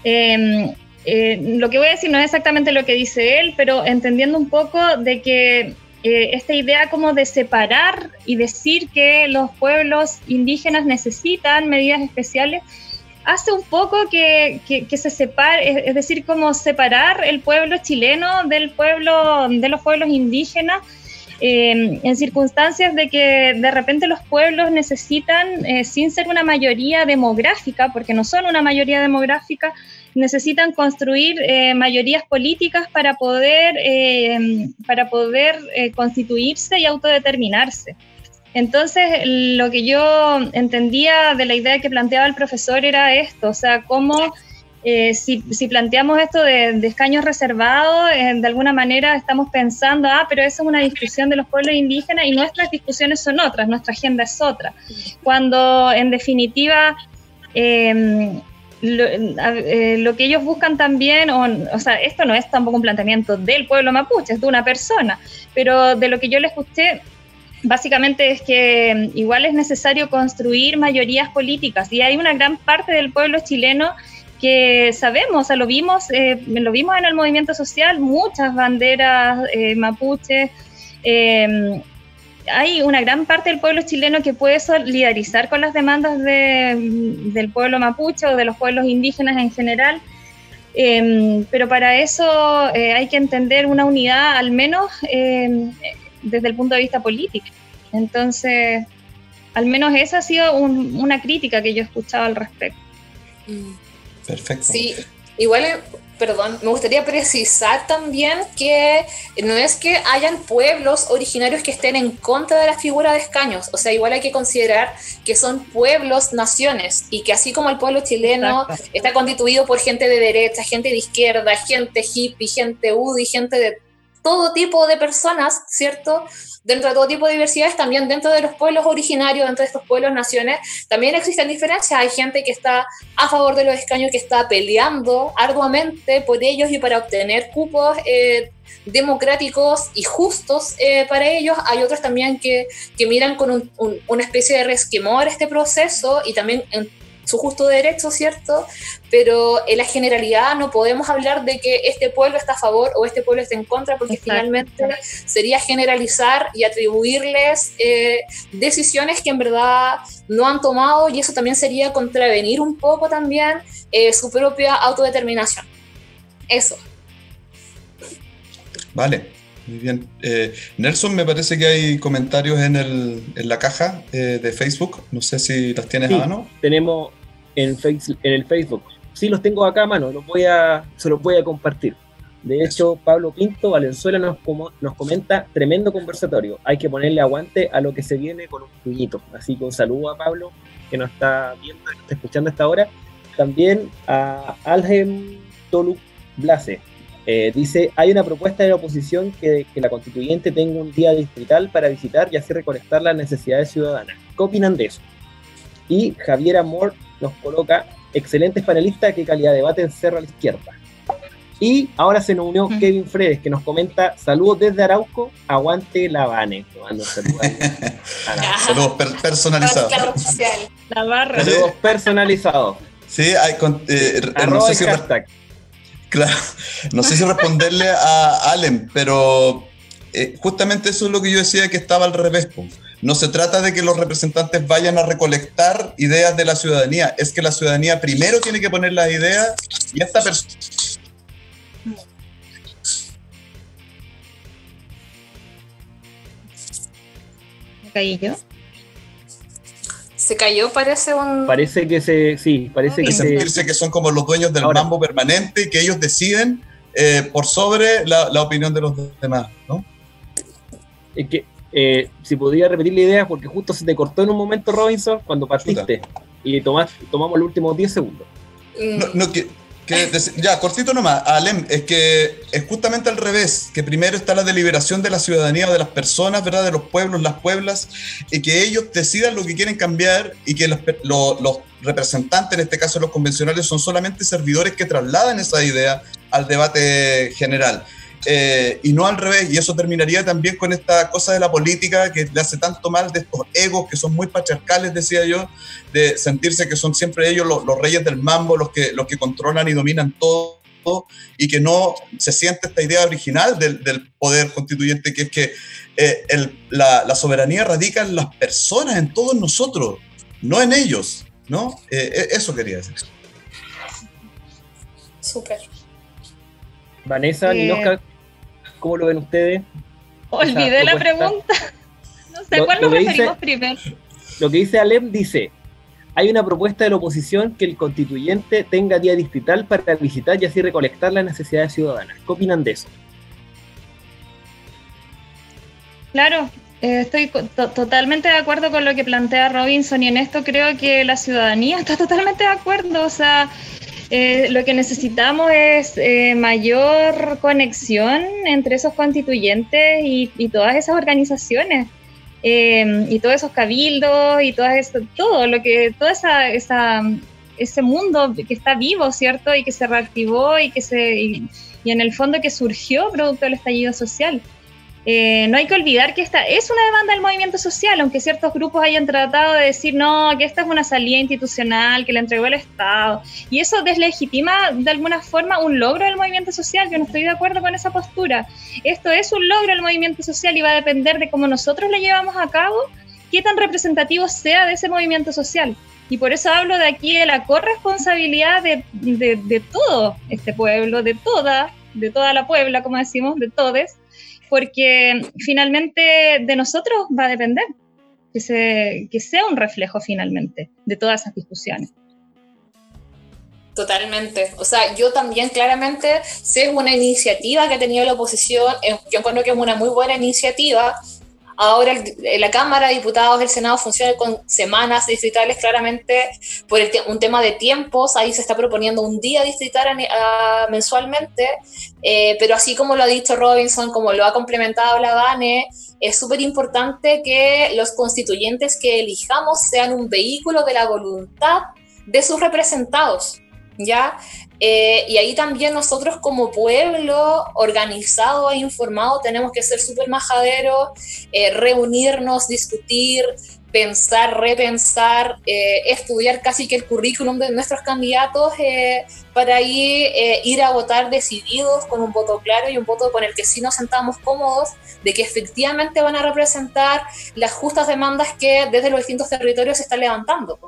Eh, eh, lo que voy a decir no es exactamente lo que dice él, pero entendiendo un poco de que eh, esta idea como de separar y decir que los pueblos indígenas necesitan medidas especiales, hace un poco que, se separe, es, decir, como separar el pueblo chileno del pueblo, de los pueblos indígenas, eh, en circunstancias de que de repente los pueblos necesitan, sin ser una mayoría demográfica, porque no son una mayoría demográfica, necesitan construir eh, mayorías políticas para poder, eh, para poder eh, constituirse y autodeterminarse. Entonces, lo que yo entendía de la idea que planteaba el profesor era esto, o sea, cómo si, si, planteamos esto de, de escaños reservados, de alguna manera estamos pensando, ah, pero eso es una discusión de los pueblos indígenas y nuestras discusiones son otras, nuestra agenda es otra. Cuando en definitiva eh, lo, que ellos buscan también, o, sea, esto no es tampoco un planteamiento del pueblo mapuche, es de una persona, pero de lo que yo le escuché, básicamente es que mm, igual es necesario construir mayorías políticas y hay una gran parte del pueblo chileno que sabemos, o sea, lo vimos, eh, lo vimos en el movimiento social, muchas banderas eh, mapuches, hay una gran parte del pueblo chileno que puede solidarizar con las demandas del pueblo mapuche o de los pueblos indígenas en general, em, pero para eso eh, hay que entender una unidad al menos em, desde el punto de vista político. Entonces, al menos esa ha sido una crítica que yo he escuchado al respecto. Perfecto. Sí, igual perdón, me gustaría precisar también que no es que hayan pueblos originarios que estén en contra de la figura de escaños, o sea, igual hay que considerar que son pueblos, naciones, y que así como el pueblo chileno está constituido por gente de derecha, gente de izquierda, gente hippie, gente UDI, gente de todo tipo de personas, ¿cierto? dentro de todo tipo de diversidades, también dentro de los pueblos originarios, dentro de estos pueblos naciones, también existen diferencias. Hay gente que está a favor de los escaños, que está peleando arduamente por ellos y para obtener cupos eh, democráticos y justos eh, para ellos. Hay otros también que, que miran con una especie de resquemor este proceso y también su justo derecho, ¿cierto? Pero en la generalidad no podemos hablar de que este pueblo está a favor o este pueblo está en contra, porque finalmente sería generalizar y atribuirles eh, decisiones que en verdad no han tomado y eso también sería contravenir un poco también eh, su propia autodeterminación. Eso. Vale, muy bien. Eh, Nelson, me parece que hay comentarios en, el, en la caja eh, de Facebook. No sé si los tienes a mano. Tenemos en, face, en el Facebook. Sí, los tengo acá a mano. Los voy a, se los voy a compartir. De hecho, Pablo Pinto Valenzuela nos, como, nos comenta, tremendo conversatorio. Hay que ponerle aguante a lo que se viene con un puñito. Así que un saludo a Pablo, que nos está viendo, que nos está escuchando hasta ahora. También a Algem Tolu Blase, eh, dice, hay una propuesta de la oposición que, que, la constituyente tenga un día distrital para visitar y así reconectar las necesidades ciudadanas. ¿Qué opinan de eso? Y Javier Amor nos coloca, excelentes panelistas, qué calidad de debate en Cerro a la izquierda. Y ahora se nos unió Kevin Fredes, que nos comenta, saludos desde Arauco, aguante la Vane. *laughs* saludos per personalizados. Saludos personalizados. Sí, hay con, eh, no sé si hashtag. Claro, no sé si responderle a Allen, pero eh, justamente eso es lo que yo decía que estaba al revés. No se trata de que los representantes vayan a recolectar ideas de la ciudadanía, es que la ciudadanía primero tiene que poner las ideas y esta persona... ¿Me caí yo? se cayó, parece un. Parece que se. Sí, parece que sentirse que son como los dueños del Ahora, mambo permanente y que ellos deciden eh, por sobre la, la, opinión de los demás, ¿no? Es que, eh, si podría repetir la idea, porque justo se te cortó en un momento, Robinson, cuando partiste Chuta. y tomás, tomamos los últimos 10 segundos. No, no, que, que, ya, cortito nomás, Alem, es que es justamente al revés, que primero está la deliberación de la ciudadanía de las personas, ¿verdad? De los pueblos, las pueblas, y que ellos decidan lo que quieren cambiar y que los, los, los representantes, en este caso los convencionales, son solamente servidores que trasladan esa idea al debate general. Eh, y no al revés, y eso terminaría también con esta cosa de la política que le hace tanto mal de estos egos que son muy patriarcales, decía yo, de sentirse que son siempre ellos los, los reyes del mambo, los que, los que controlan y dominan todo, y que no se siente esta idea original del, del poder constituyente, que es que eh, el, la, la, soberanía radica en las personas, en todos nosotros, no en ellos, ¿no? Eh, eso quería decir. Súper. Vanessa, eh, ¿cómo lo ven ustedes? Olvidé la pregunta. *laughs* No sé, ¿a cuál nos referimos primero? Lo que dice Alem dice, hay una propuesta de la oposición que el constituyente tenga día distrital para visitar y así recolectar las necesidades ciudadanas. ¿Qué opinan de eso? Claro, eh, estoy to totalmente de acuerdo con lo que plantea Robinson y en esto creo que la ciudadanía *laughs* está totalmente de acuerdo. O sea, eh, lo que necesitamos es eh, mayor conexión entre esos constituyentes y, todas esas organizaciones eh, y todos esos cabildos y todo eso, todo lo que, toda esa, esa, ese mundo que está vivo, ¿cierto? Y que se reactivó y que se, y en el fondo que surgió producto del estallido social. Eh, no hay que olvidar que esta es una demanda del movimiento social, aunque ciertos grupos hayan tratado de decir, no, que esta es una salida institucional que le entregó el Estado. Y eso deslegitima de alguna forma un logro del movimiento social. Yo no estoy de acuerdo con esa postura. Esto es un logro del movimiento social y va a depender de cómo nosotros lo llevamos a cabo, qué tan representativo sea de ese movimiento social. Y por eso hablo de aquí de la corresponsabilidad de, de, de todo este pueblo, de toda, de toda la Puebla, como decimos, de todes porque finalmente de nosotros va a depender que, se, que sea un reflejo finalmente de todas esas discusiones. Totalmente. O sea, yo también claramente sé una iniciativa que ha tenido la oposición, yo encuentro que es una muy buena iniciativa, Ahora el, la Cámara de Diputados del Senado funciona con semanas distritales, claramente por el, un tema de tiempos. Ahí se está proponiendo un día distrital a, a, mensualmente, eh, pero así como lo ha dicho Robinson, como lo ha complementado la DANE, es súper importante que los constituyentes que elijamos sean un vehículo de la voluntad de sus representados. ¿ya? Eh, y ahí también nosotros como pueblo organizado e informado tenemos que ser súper majaderos, eh, reunirnos, discutir, pensar, repensar, eh, estudiar casi que el currículum de nuestros candidatos para ahí ir a votar decididos con un voto claro y un voto con el que sí nos sentamos cómodos de que efectivamente van a representar las justas demandas que desde los distintos territorios se están levantando.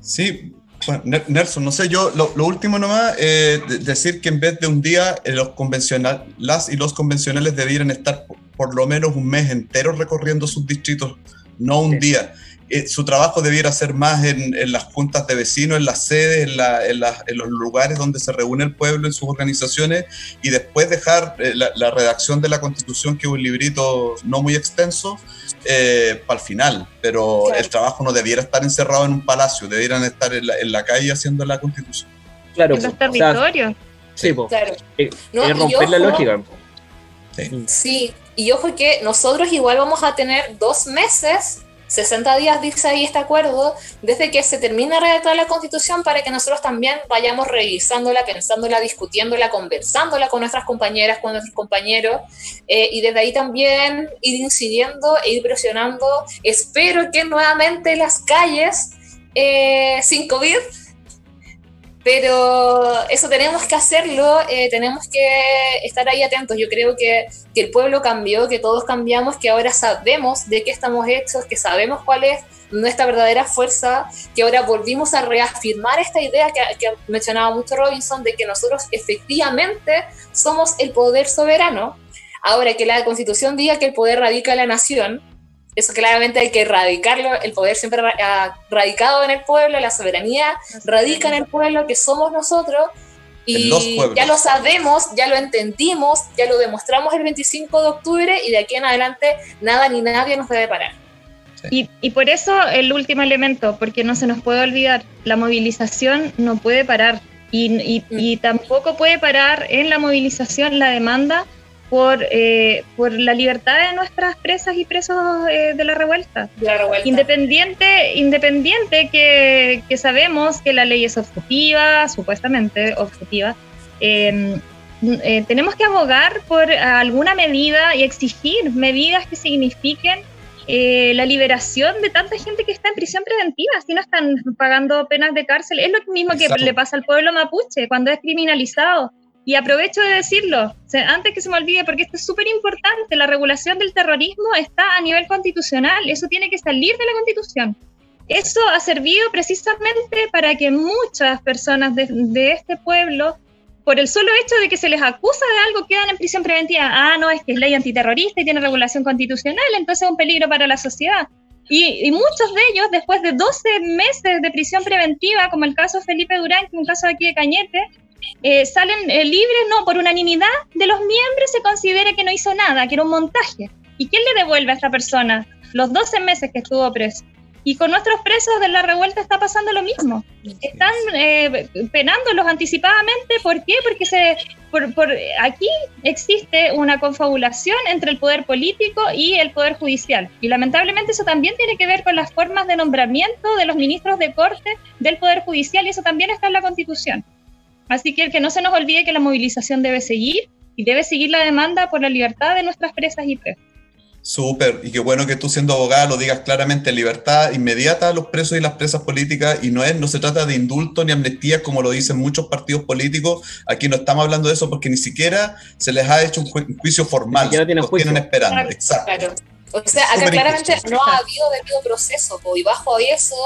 Sí, bueno, Nelson, no sé, yo lo, último nomás, eh, decir que en vez de un día, eh, los convencional, las y los convencionales debieran estar por, lo menos un mes entero recorriendo sus distritos, no un día. Eh, su trabajo debiera ser más en, las juntas de vecinos, en las sedes, en, en, los lugares donde se reúne el pueblo, en sus organizaciones, y después dejar la, la, redacción de la constitución, que es un librito no muy extenso, eh, para el final, pero el trabajo no debiera estar encerrado en un palacio, debieran estar en la, calle haciendo la constitución. Claro, en los territorios. sí, claro. Eh, romper la lógica. Sí. sí, y ojo que nosotros igual vamos a tener dos meses 60 días dice ahí este acuerdo, desde que se termina de redactar la constitución para que nosotros también vayamos revisándola, pensándola, discutiéndola, conversándola con nuestras compañeras, con nuestros compañeros, eh, y desde ahí también ir incidiendo e ir presionando. Espero que nuevamente las calles eh, sin COVID pero eso tenemos que hacerlo, eh, tenemos que estar ahí atentos. Yo creo que, que, el pueblo cambió, que todos cambiamos, que ahora sabemos de qué estamos hechos, que sabemos cuál es nuestra verdadera fuerza, que ahora volvimos a reafirmar esta idea que, que mencionaba mucho Robinson, de que nosotros efectivamente somos el poder soberano. Ahora que la constitución diga que el poder radica en la nación, eso claramente hay que erradicarlo, el poder siempre ha radicado en el pueblo, la soberanía radica en el pueblo, que somos nosotros, y ya lo sabemos, ya lo entendimos, ya lo demostramos el 25 de octubre y de aquí en adelante nada ni nadie nos debe parar. Y, y, por eso el último elemento, porque no se nos puede olvidar, la movilización no puede parar y, y mm. tampoco puede parar en la movilización la demanda por, eh, por la libertad de nuestras presas y presos eh, de la revuelta. Independiente, independiente que, que, sabemos que la ley es objetiva, supuestamente objetiva, em, eh, tenemos que abogar por alguna medida y exigir medidas que signifiquen la liberación de tanta gente que está en prisión preventiva, si no están pagando penas de cárcel. Es lo mismo que le pasa al pueblo mapuche cuando es criminalizado y aprovecho de decirlo, antes que se me olvide, porque esto es súper importante, la regulación del terrorismo está a nivel constitucional, eso tiene que salir de la constitución. Eso ha servido precisamente para que muchas personas de, este pueblo, por el solo hecho de que se les acusa de algo, quedan en prisión preventiva. Ah, no, es que es ley antiterrorista y tiene regulación constitucional, entonces es un peligro para la sociedad. Y, y, muchos de ellos, después de 12 meses de prisión preventiva, como el caso Felipe Durán, es un caso aquí de Cañete, eh, salen eh, libres, no, por unanimidad de los miembros se considera que no hizo nada, que era un montaje. ¿Y quién le devuelve a esta persona? Los 12 meses que estuvo preso. Y con nuestros presos de la revuelta está pasando lo mismo. Están eh, penándolos anticipadamente. ¿Por qué? Porque se, por, aquí existe una confabulación entre el poder político y el poder judicial. Y lamentablemente eso también tiene que ver con las formas de nombramiento de los ministros de corte del poder judicial y eso también está en la Constitución. Así que que no se nos olvide que la movilización debe seguir y debe seguir la demanda por la libertad de nuestras presas y presos. Súper, y qué bueno que tú siendo abogada lo digas claramente, libertad inmediata a los presos y las presas políticas, y no es, no se trata de indulto ni amnistía como lo dicen muchos partidos políticos, aquí no estamos hablando de eso porque ni siquiera se les ha hecho un, juicio formal, ni tienen, tienen esperando, exacto. O sea, acá claramente no ha habido debido proceso, y bajo eso,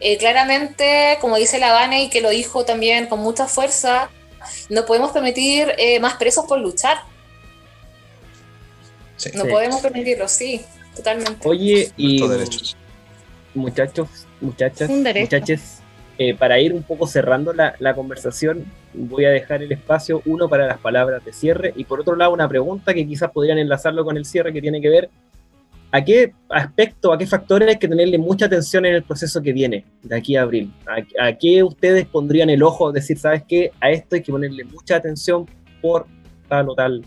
eh, claramente, como dice la y que lo dijo también con mucha fuerza, no podemos permitir eh, más presos por luchar. no podemos permitirlo, sí, totalmente. Oye, y muchachos, muchachas, muchachos, eh, para ir un poco cerrando la, la, conversación, voy a dejar el espacio, uno para las palabras de cierre y por otro lado una pregunta que quizás podrían enlazarlo con el cierre que tiene que ver ¿A qué aspecto, a qué factores hay que tenerle mucha atención en el proceso que viene de aquí a abril? ¿A, qué ustedes pondrían el ojo? Decir, ¿sabes qué? A esto hay que ponerle mucha atención por tal o tal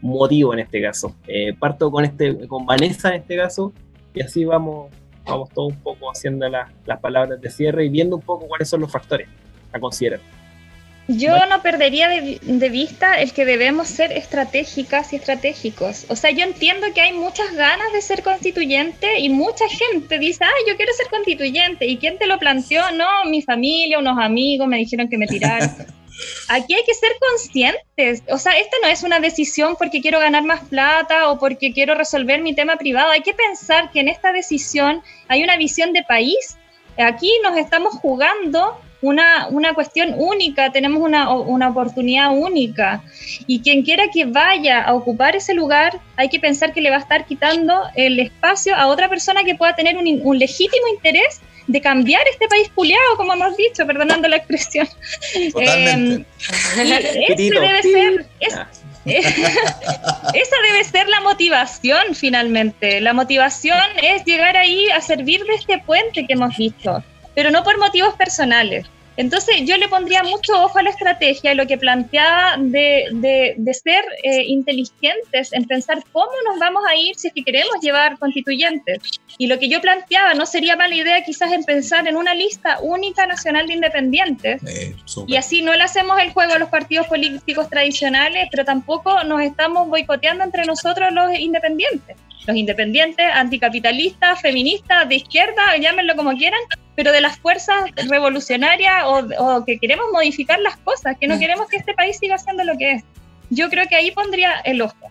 motivo en este caso. Eh, parto con, este, con Vanessa en este caso y así vamos vamos todos un poco haciendo la- las palabras de cierre y viendo un poco cuáles son los factores a considerar. Yo no perdería de, de vista el que debemos ser estratégicas y estratégicos. O sea, yo entiendo que hay muchas ganas de ser constituyente y mucha gente dice, ay, yo quiero ser constituyente. ¿Y quién te lo planteó? No, mi familia, unos amigos me dijeron que me tiraran. *laughs* Aquí hay que ser conscientes. O sea, esta no es una decisión porque quiero ganar más plata o porque quiero resolver mi tema privado. Hay que pensar que en esta decisión hay una visión de país. Aquí nos estamos jugando una, una cuestión única, tenemos una, una oportunidad única. Y quien quiera que vaya a ocupar ese lugar, hay que pensar que le va a estar quitando el espacio a otra persona que pueda tener un, un legítimo interés de cambiar este país culiado, como hemos dicho, perdonando la expresión. Totalmente. Eh, ese Pitito. *laughs* debe ser, es- Ah. *laughs* esa debe ser la motivación finalmente. La motivación es llegar ahí a servir de este puente que hemos visto, pero no por motivos personales. Entonces yo le pondría mucho ojo a la estrategia y lo que planteaba de, de- ser eh, inteligentes en pensar cómo nos vamos a ir si es que queremos llevar constituyentes. Y lo que yo planteaba no sería mala idea quizás en pensar en una lista única nacional de independientes Eh, y así no le hacemos el juego a los partidos políticos tradicionales, pero tampoco nos estamos boicoteando entre nosotros los independientes. Los independientes, anticapitalistas, feministas, de izquierda, llámenlo como quieran, pero de las fuerzas revolucionarias o, o que queremos modificar las cosas, que no queremos que este país siga siendo lo que es. Yo creo que ahí pondría el ojo.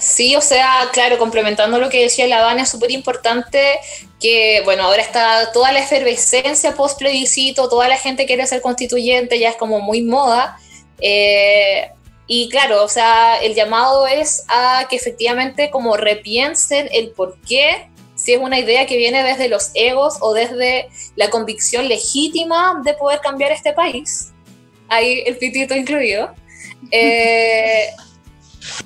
Sí, o sea, claro, complementando lo que decía la Vane, es súper importante que, bueno, ahora está toda la efervescencia post plebiscito, toda la gente quiere ser constituyente, ya es como muy moda. eh, y claro, o sea, el llamado es a que efectivamente como repiensen el por qué, si es una idea que viene desde los egos o desde la convicción legítima de poder cambiar este país. Ahí el pitito incluido. *laughs* Eh,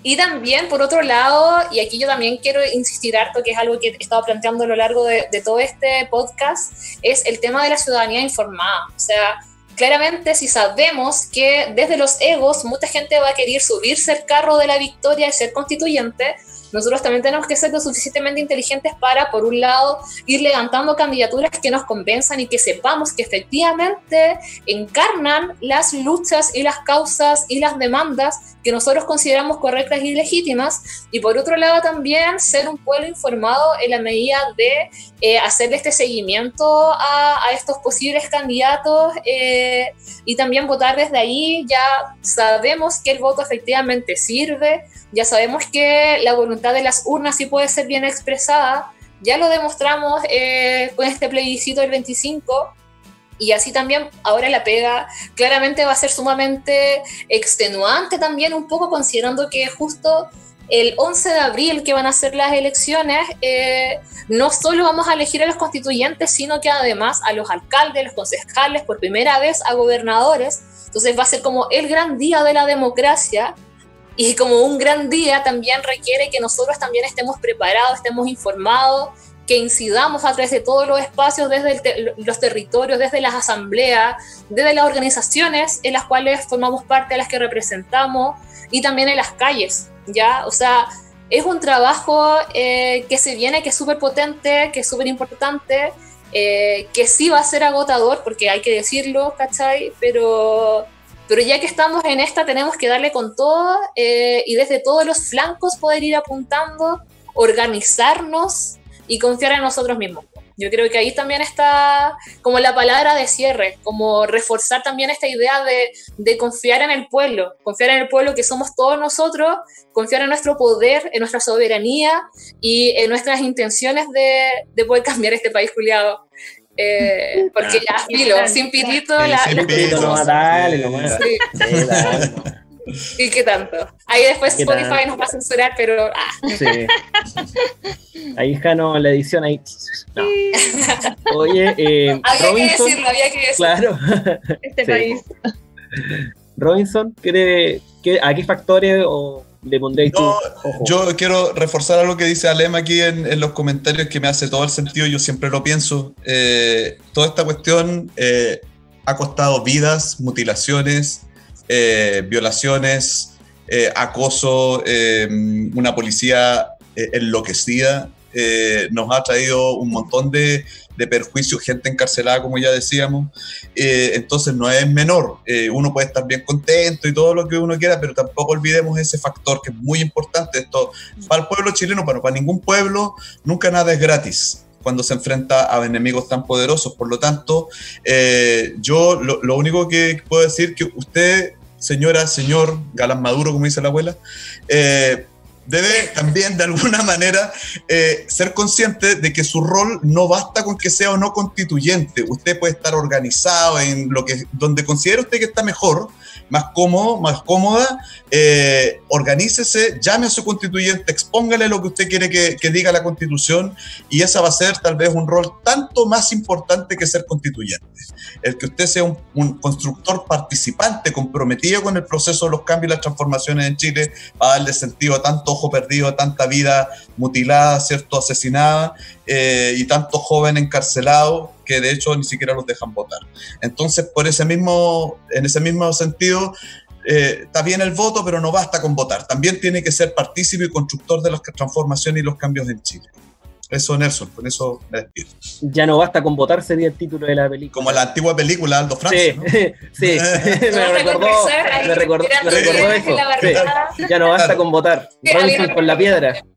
y también, por otro lado, y aquí yo también quiero insistir harto, que es algo que he estado planteando a lo largo de, de todo este podcast, es el tema de la ciudadanía informada. O sea, claramente si sabemos que desde los egos mucha gente va a querer subirse al carro de la victoria y ser constituyente, nosotros también tenemos que ser lo suficientemente inteligentes para, por un lado, ir levantando candidaturas que nos convenzan y que sepamos que efectivamente encarnan las luchas y las causas y las demandas que nosotros consideramos correctas y legítimas. Y por otro lado también ser un pueblo informado en la medida de eh, hacerle este seguimiento a, a estos posibles candidatos eh, y también votar desde ahí. Ya sabemos que el voto efectivamente sirve, ya sabemos que la voluntad de las urnas sí puede ser bien expresada, ya lo demostramos eh, con este plebiscito del 25 y así también ahora la pega claramente va a ser sumamente extenuante también un poco considerando que justo el 11 de abril que van a ser las elecciones, eh, no solo vamos a elegir a los constituyentes, sino que además a los alcaldes, los concejales, por primera vez a gobernadores. Entonces va a ser como el gran día de la democracia y como un gran día también requiere que nosotros también estemos preparados, estemos informados, que incidamos a través de todos los espacios, desde los territorios, desde las asambleas, desde las organizaciones en las cuales formamos parte, a las que representamos, y también en las calles, ¿ya? O sea, es un trabajo eh, que se viene, que es súper potente, que es súper importante, eh, que sí va a ser agotador, porque hay que decirlo, ¿cachai? Pero, pero ya que estamos en esta, tenemos que darle con todo eh, y desde todos los flancos poder ir apuntando, organizarnos y confiar en nosotros mismos. Yo creo que ahí también está como la palabra de cierre, como reforzar también esta idea de, de, confiar en el pueblo, confiar en el pueblo que somos todos nosotros, confiar en nuestro poder, en nuestra soberanía y en nuestras intenciones de, de poder cambiar este país culiado. Eh, porque ya, filo, sin pitito, la, sin la- pitito, no, dale, nomás. Sí. Sí, dale. ¿Y qué tanto? Ahí después ¿Qué Spotify tanto? nos va a censurar, pero ah, Sí. Ahí Jano, la edición ahí. No. Oye, eh, *laughs* había que Robinson, decirlo, había que decirlo. claro. Este Sí. país. Robinson, ¿qué, qué, ¿a qué factores o le pondréis ojo? Yo quiero reforzar algo que dice Alem aquí en, en los comentarios que me hace todo el sentido, yo siempre lo pienso. Eh, toda esta cuestión eh, ha costado vidas, mutilaciones, eh, violaciones, eh, acoso, eh, una policía enloquecida. nos ha traído un montón de, de perjuicios, gente encarcelada, como ya decíamos. Entonces no es menor. Uno puede estar bien contento y todo lo que uno quiera, pero tampoco olvidemos ese factor que es muy importante. Esto para el pueblo chileno, bueno, para ningún pueblo, nunca nada es gratis cuando se enfrenta a enemigos tan poderosos. Por lo tanto, eh, yo lo, único que puedo decir que usted, señora, señor Galán Maduro, como dice la abuela, eh, debe también de alguna *laughs* manera eh, ser consciente de que su rol no basta con que sea o no constituyente. Usted puede estar organizado en lo que donde considere usted que está mejor, más cómodo, más cómoda, eh, organícese, llame a su constituyente, expóngale lo que usted quiere que, que diga la constitución y esa va a ser tal vez un rol tanto más importante que ser constituyente. El que usted sea un, constructor participante, comprometido con el proceso de los cambios y las transformaciones en Chile, va a darle sentido a tanto ojo perdido, a tanta vida mutilada, ¿cierto? Asesinada eh, y tanto joven encarcelado que de hecho ni siquiera los dejan votar. Entonces, por ese mismo, en ese mismo sentido, eh, está bien el voto, pero no basta con votar. También tiene que ser partícipe y constructor de las transformaciones y los cambios en Chile. Eso, Nelson, con eso me despido. Ya no basta con votar, sería el título de la película. Como la antigua película Aldo Franz. Sí, ¿no? *laughs* sí, *laughs* me recordó, me recordó, me recordó eso. Sí, Ya no basta con votar. Robinson con la piedra. *laughs*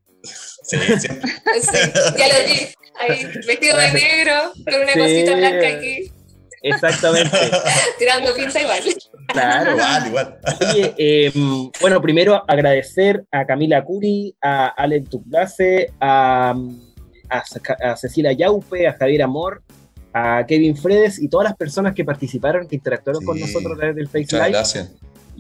Sí, siempre. Sí, ya lo vi. Ahí, *laughs* vestido de negro, con una Sí. cosita blanca aquí, Exactamente. *laughs* tirando pinza igual. Claro. Igual, igual. Oye, eh, bueno, primero agradecer a Camila Curi, a Alex Tuclase, a, a, a Cecilia Yaupe, a Javier Amor, a Kevin Fredes y todas las personas que participaron, que interactuaron con nosotros a través del Face Live. gracias.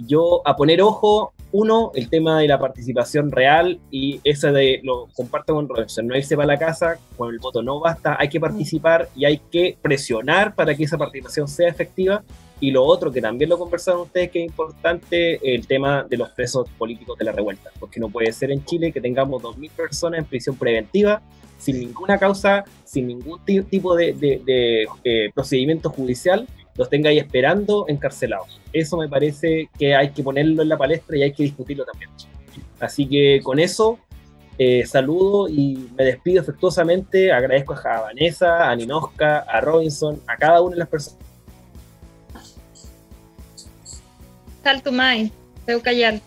Yo a poner ojo, uno, el tema de la participación real y ese de lo comparto con Robinson, no irse para la casa, con el voto no basta, hay que participar y hay que presionar para que esa participación sea efectiva. Y lo otro, que también lo conversaron ustedes, que es importante, el tema de los presos políticos de la revuelta, porque no puede ser en Chile que tengamos 2.000 personas en prisión preventiva sin ninguna causa, sin ningún ti- tipo de, de- de, eh, procedimiento judicial, los tenga ahí esperando encarcelados. Eso me parece que hay que ponerlo en la palestra y hay que discutirlo también. Así que con eso, eh, saludo y me despido afectuosamente. Agradezco a Vanessa, a Ninoska, a Robinson, a cada una de las personas. Sal tu mind, Teucayal.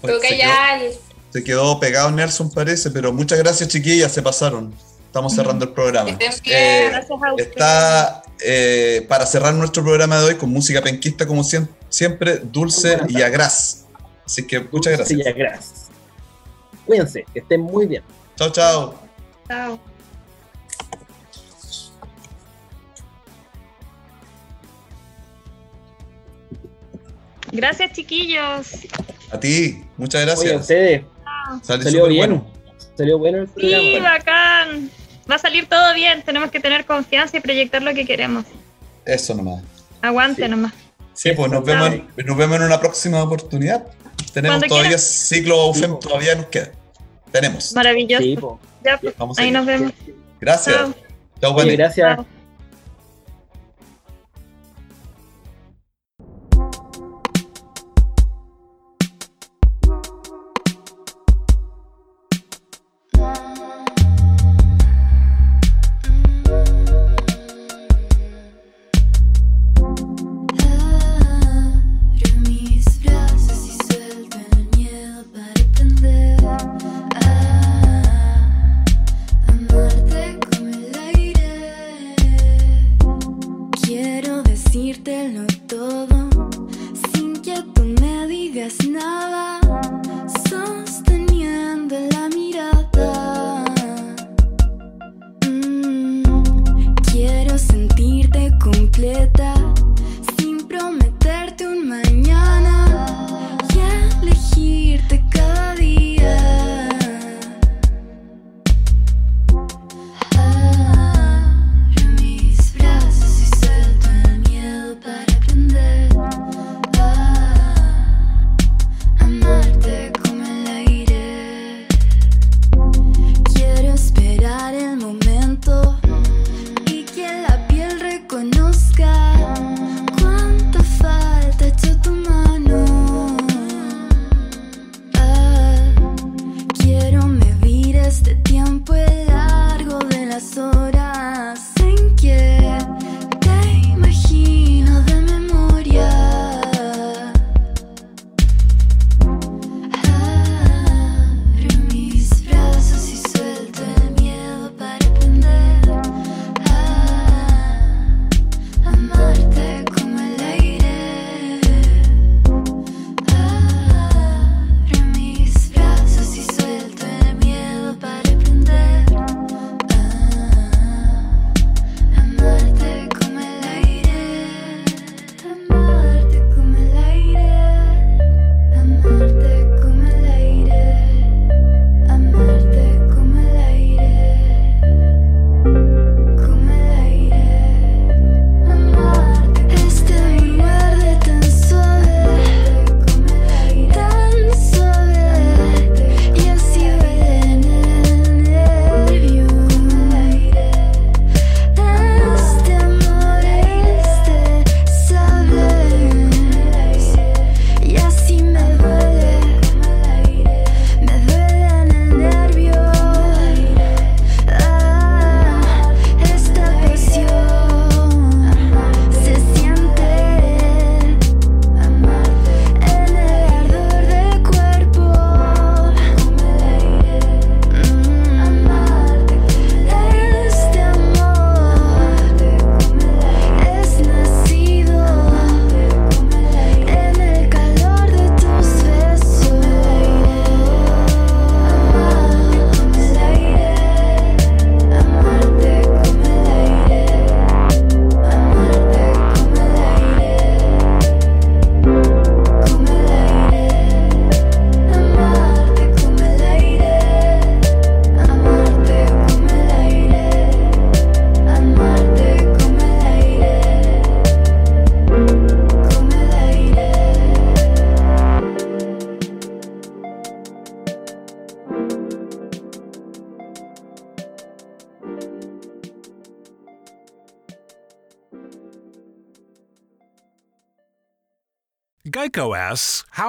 Pero que se, ya quedó, se quedó pegado Nelson, parece, pero muchas gracias, chiquillas, se pasaron. Estamos cerrando el programa. Eh, Gracias a ustedes. Está eh, para cerrar nuestro programa de hoy con música penquista, como siem- siempre, dulce y agraz. Así que muchas gracias. Sí, ya, gracias. Cuídense, que estén muy bien. Chao, chao. Chao. Gracias, chiquillos. A ti, muchas Oye, a gracias. ustedes, Sale salió súper bien. bueno. Salió bueno el programa. Sí, bacán. Va a salir todo bien. Tenemos que tener confianza y proyectar lo que queremos. Eso nomás. Aguante Sí. nomás. Sí, pues nos vemos, en, nos vemos en una próxima oportunidad. Tenemos Cuando todavía ciclo UFEM, po. todavía nos queda. Tenemos. Maravilloso. Sí, po. Ya, pues, ahí nos vemos. Gracias. Chao. Chao, Vane. gracias. Chao.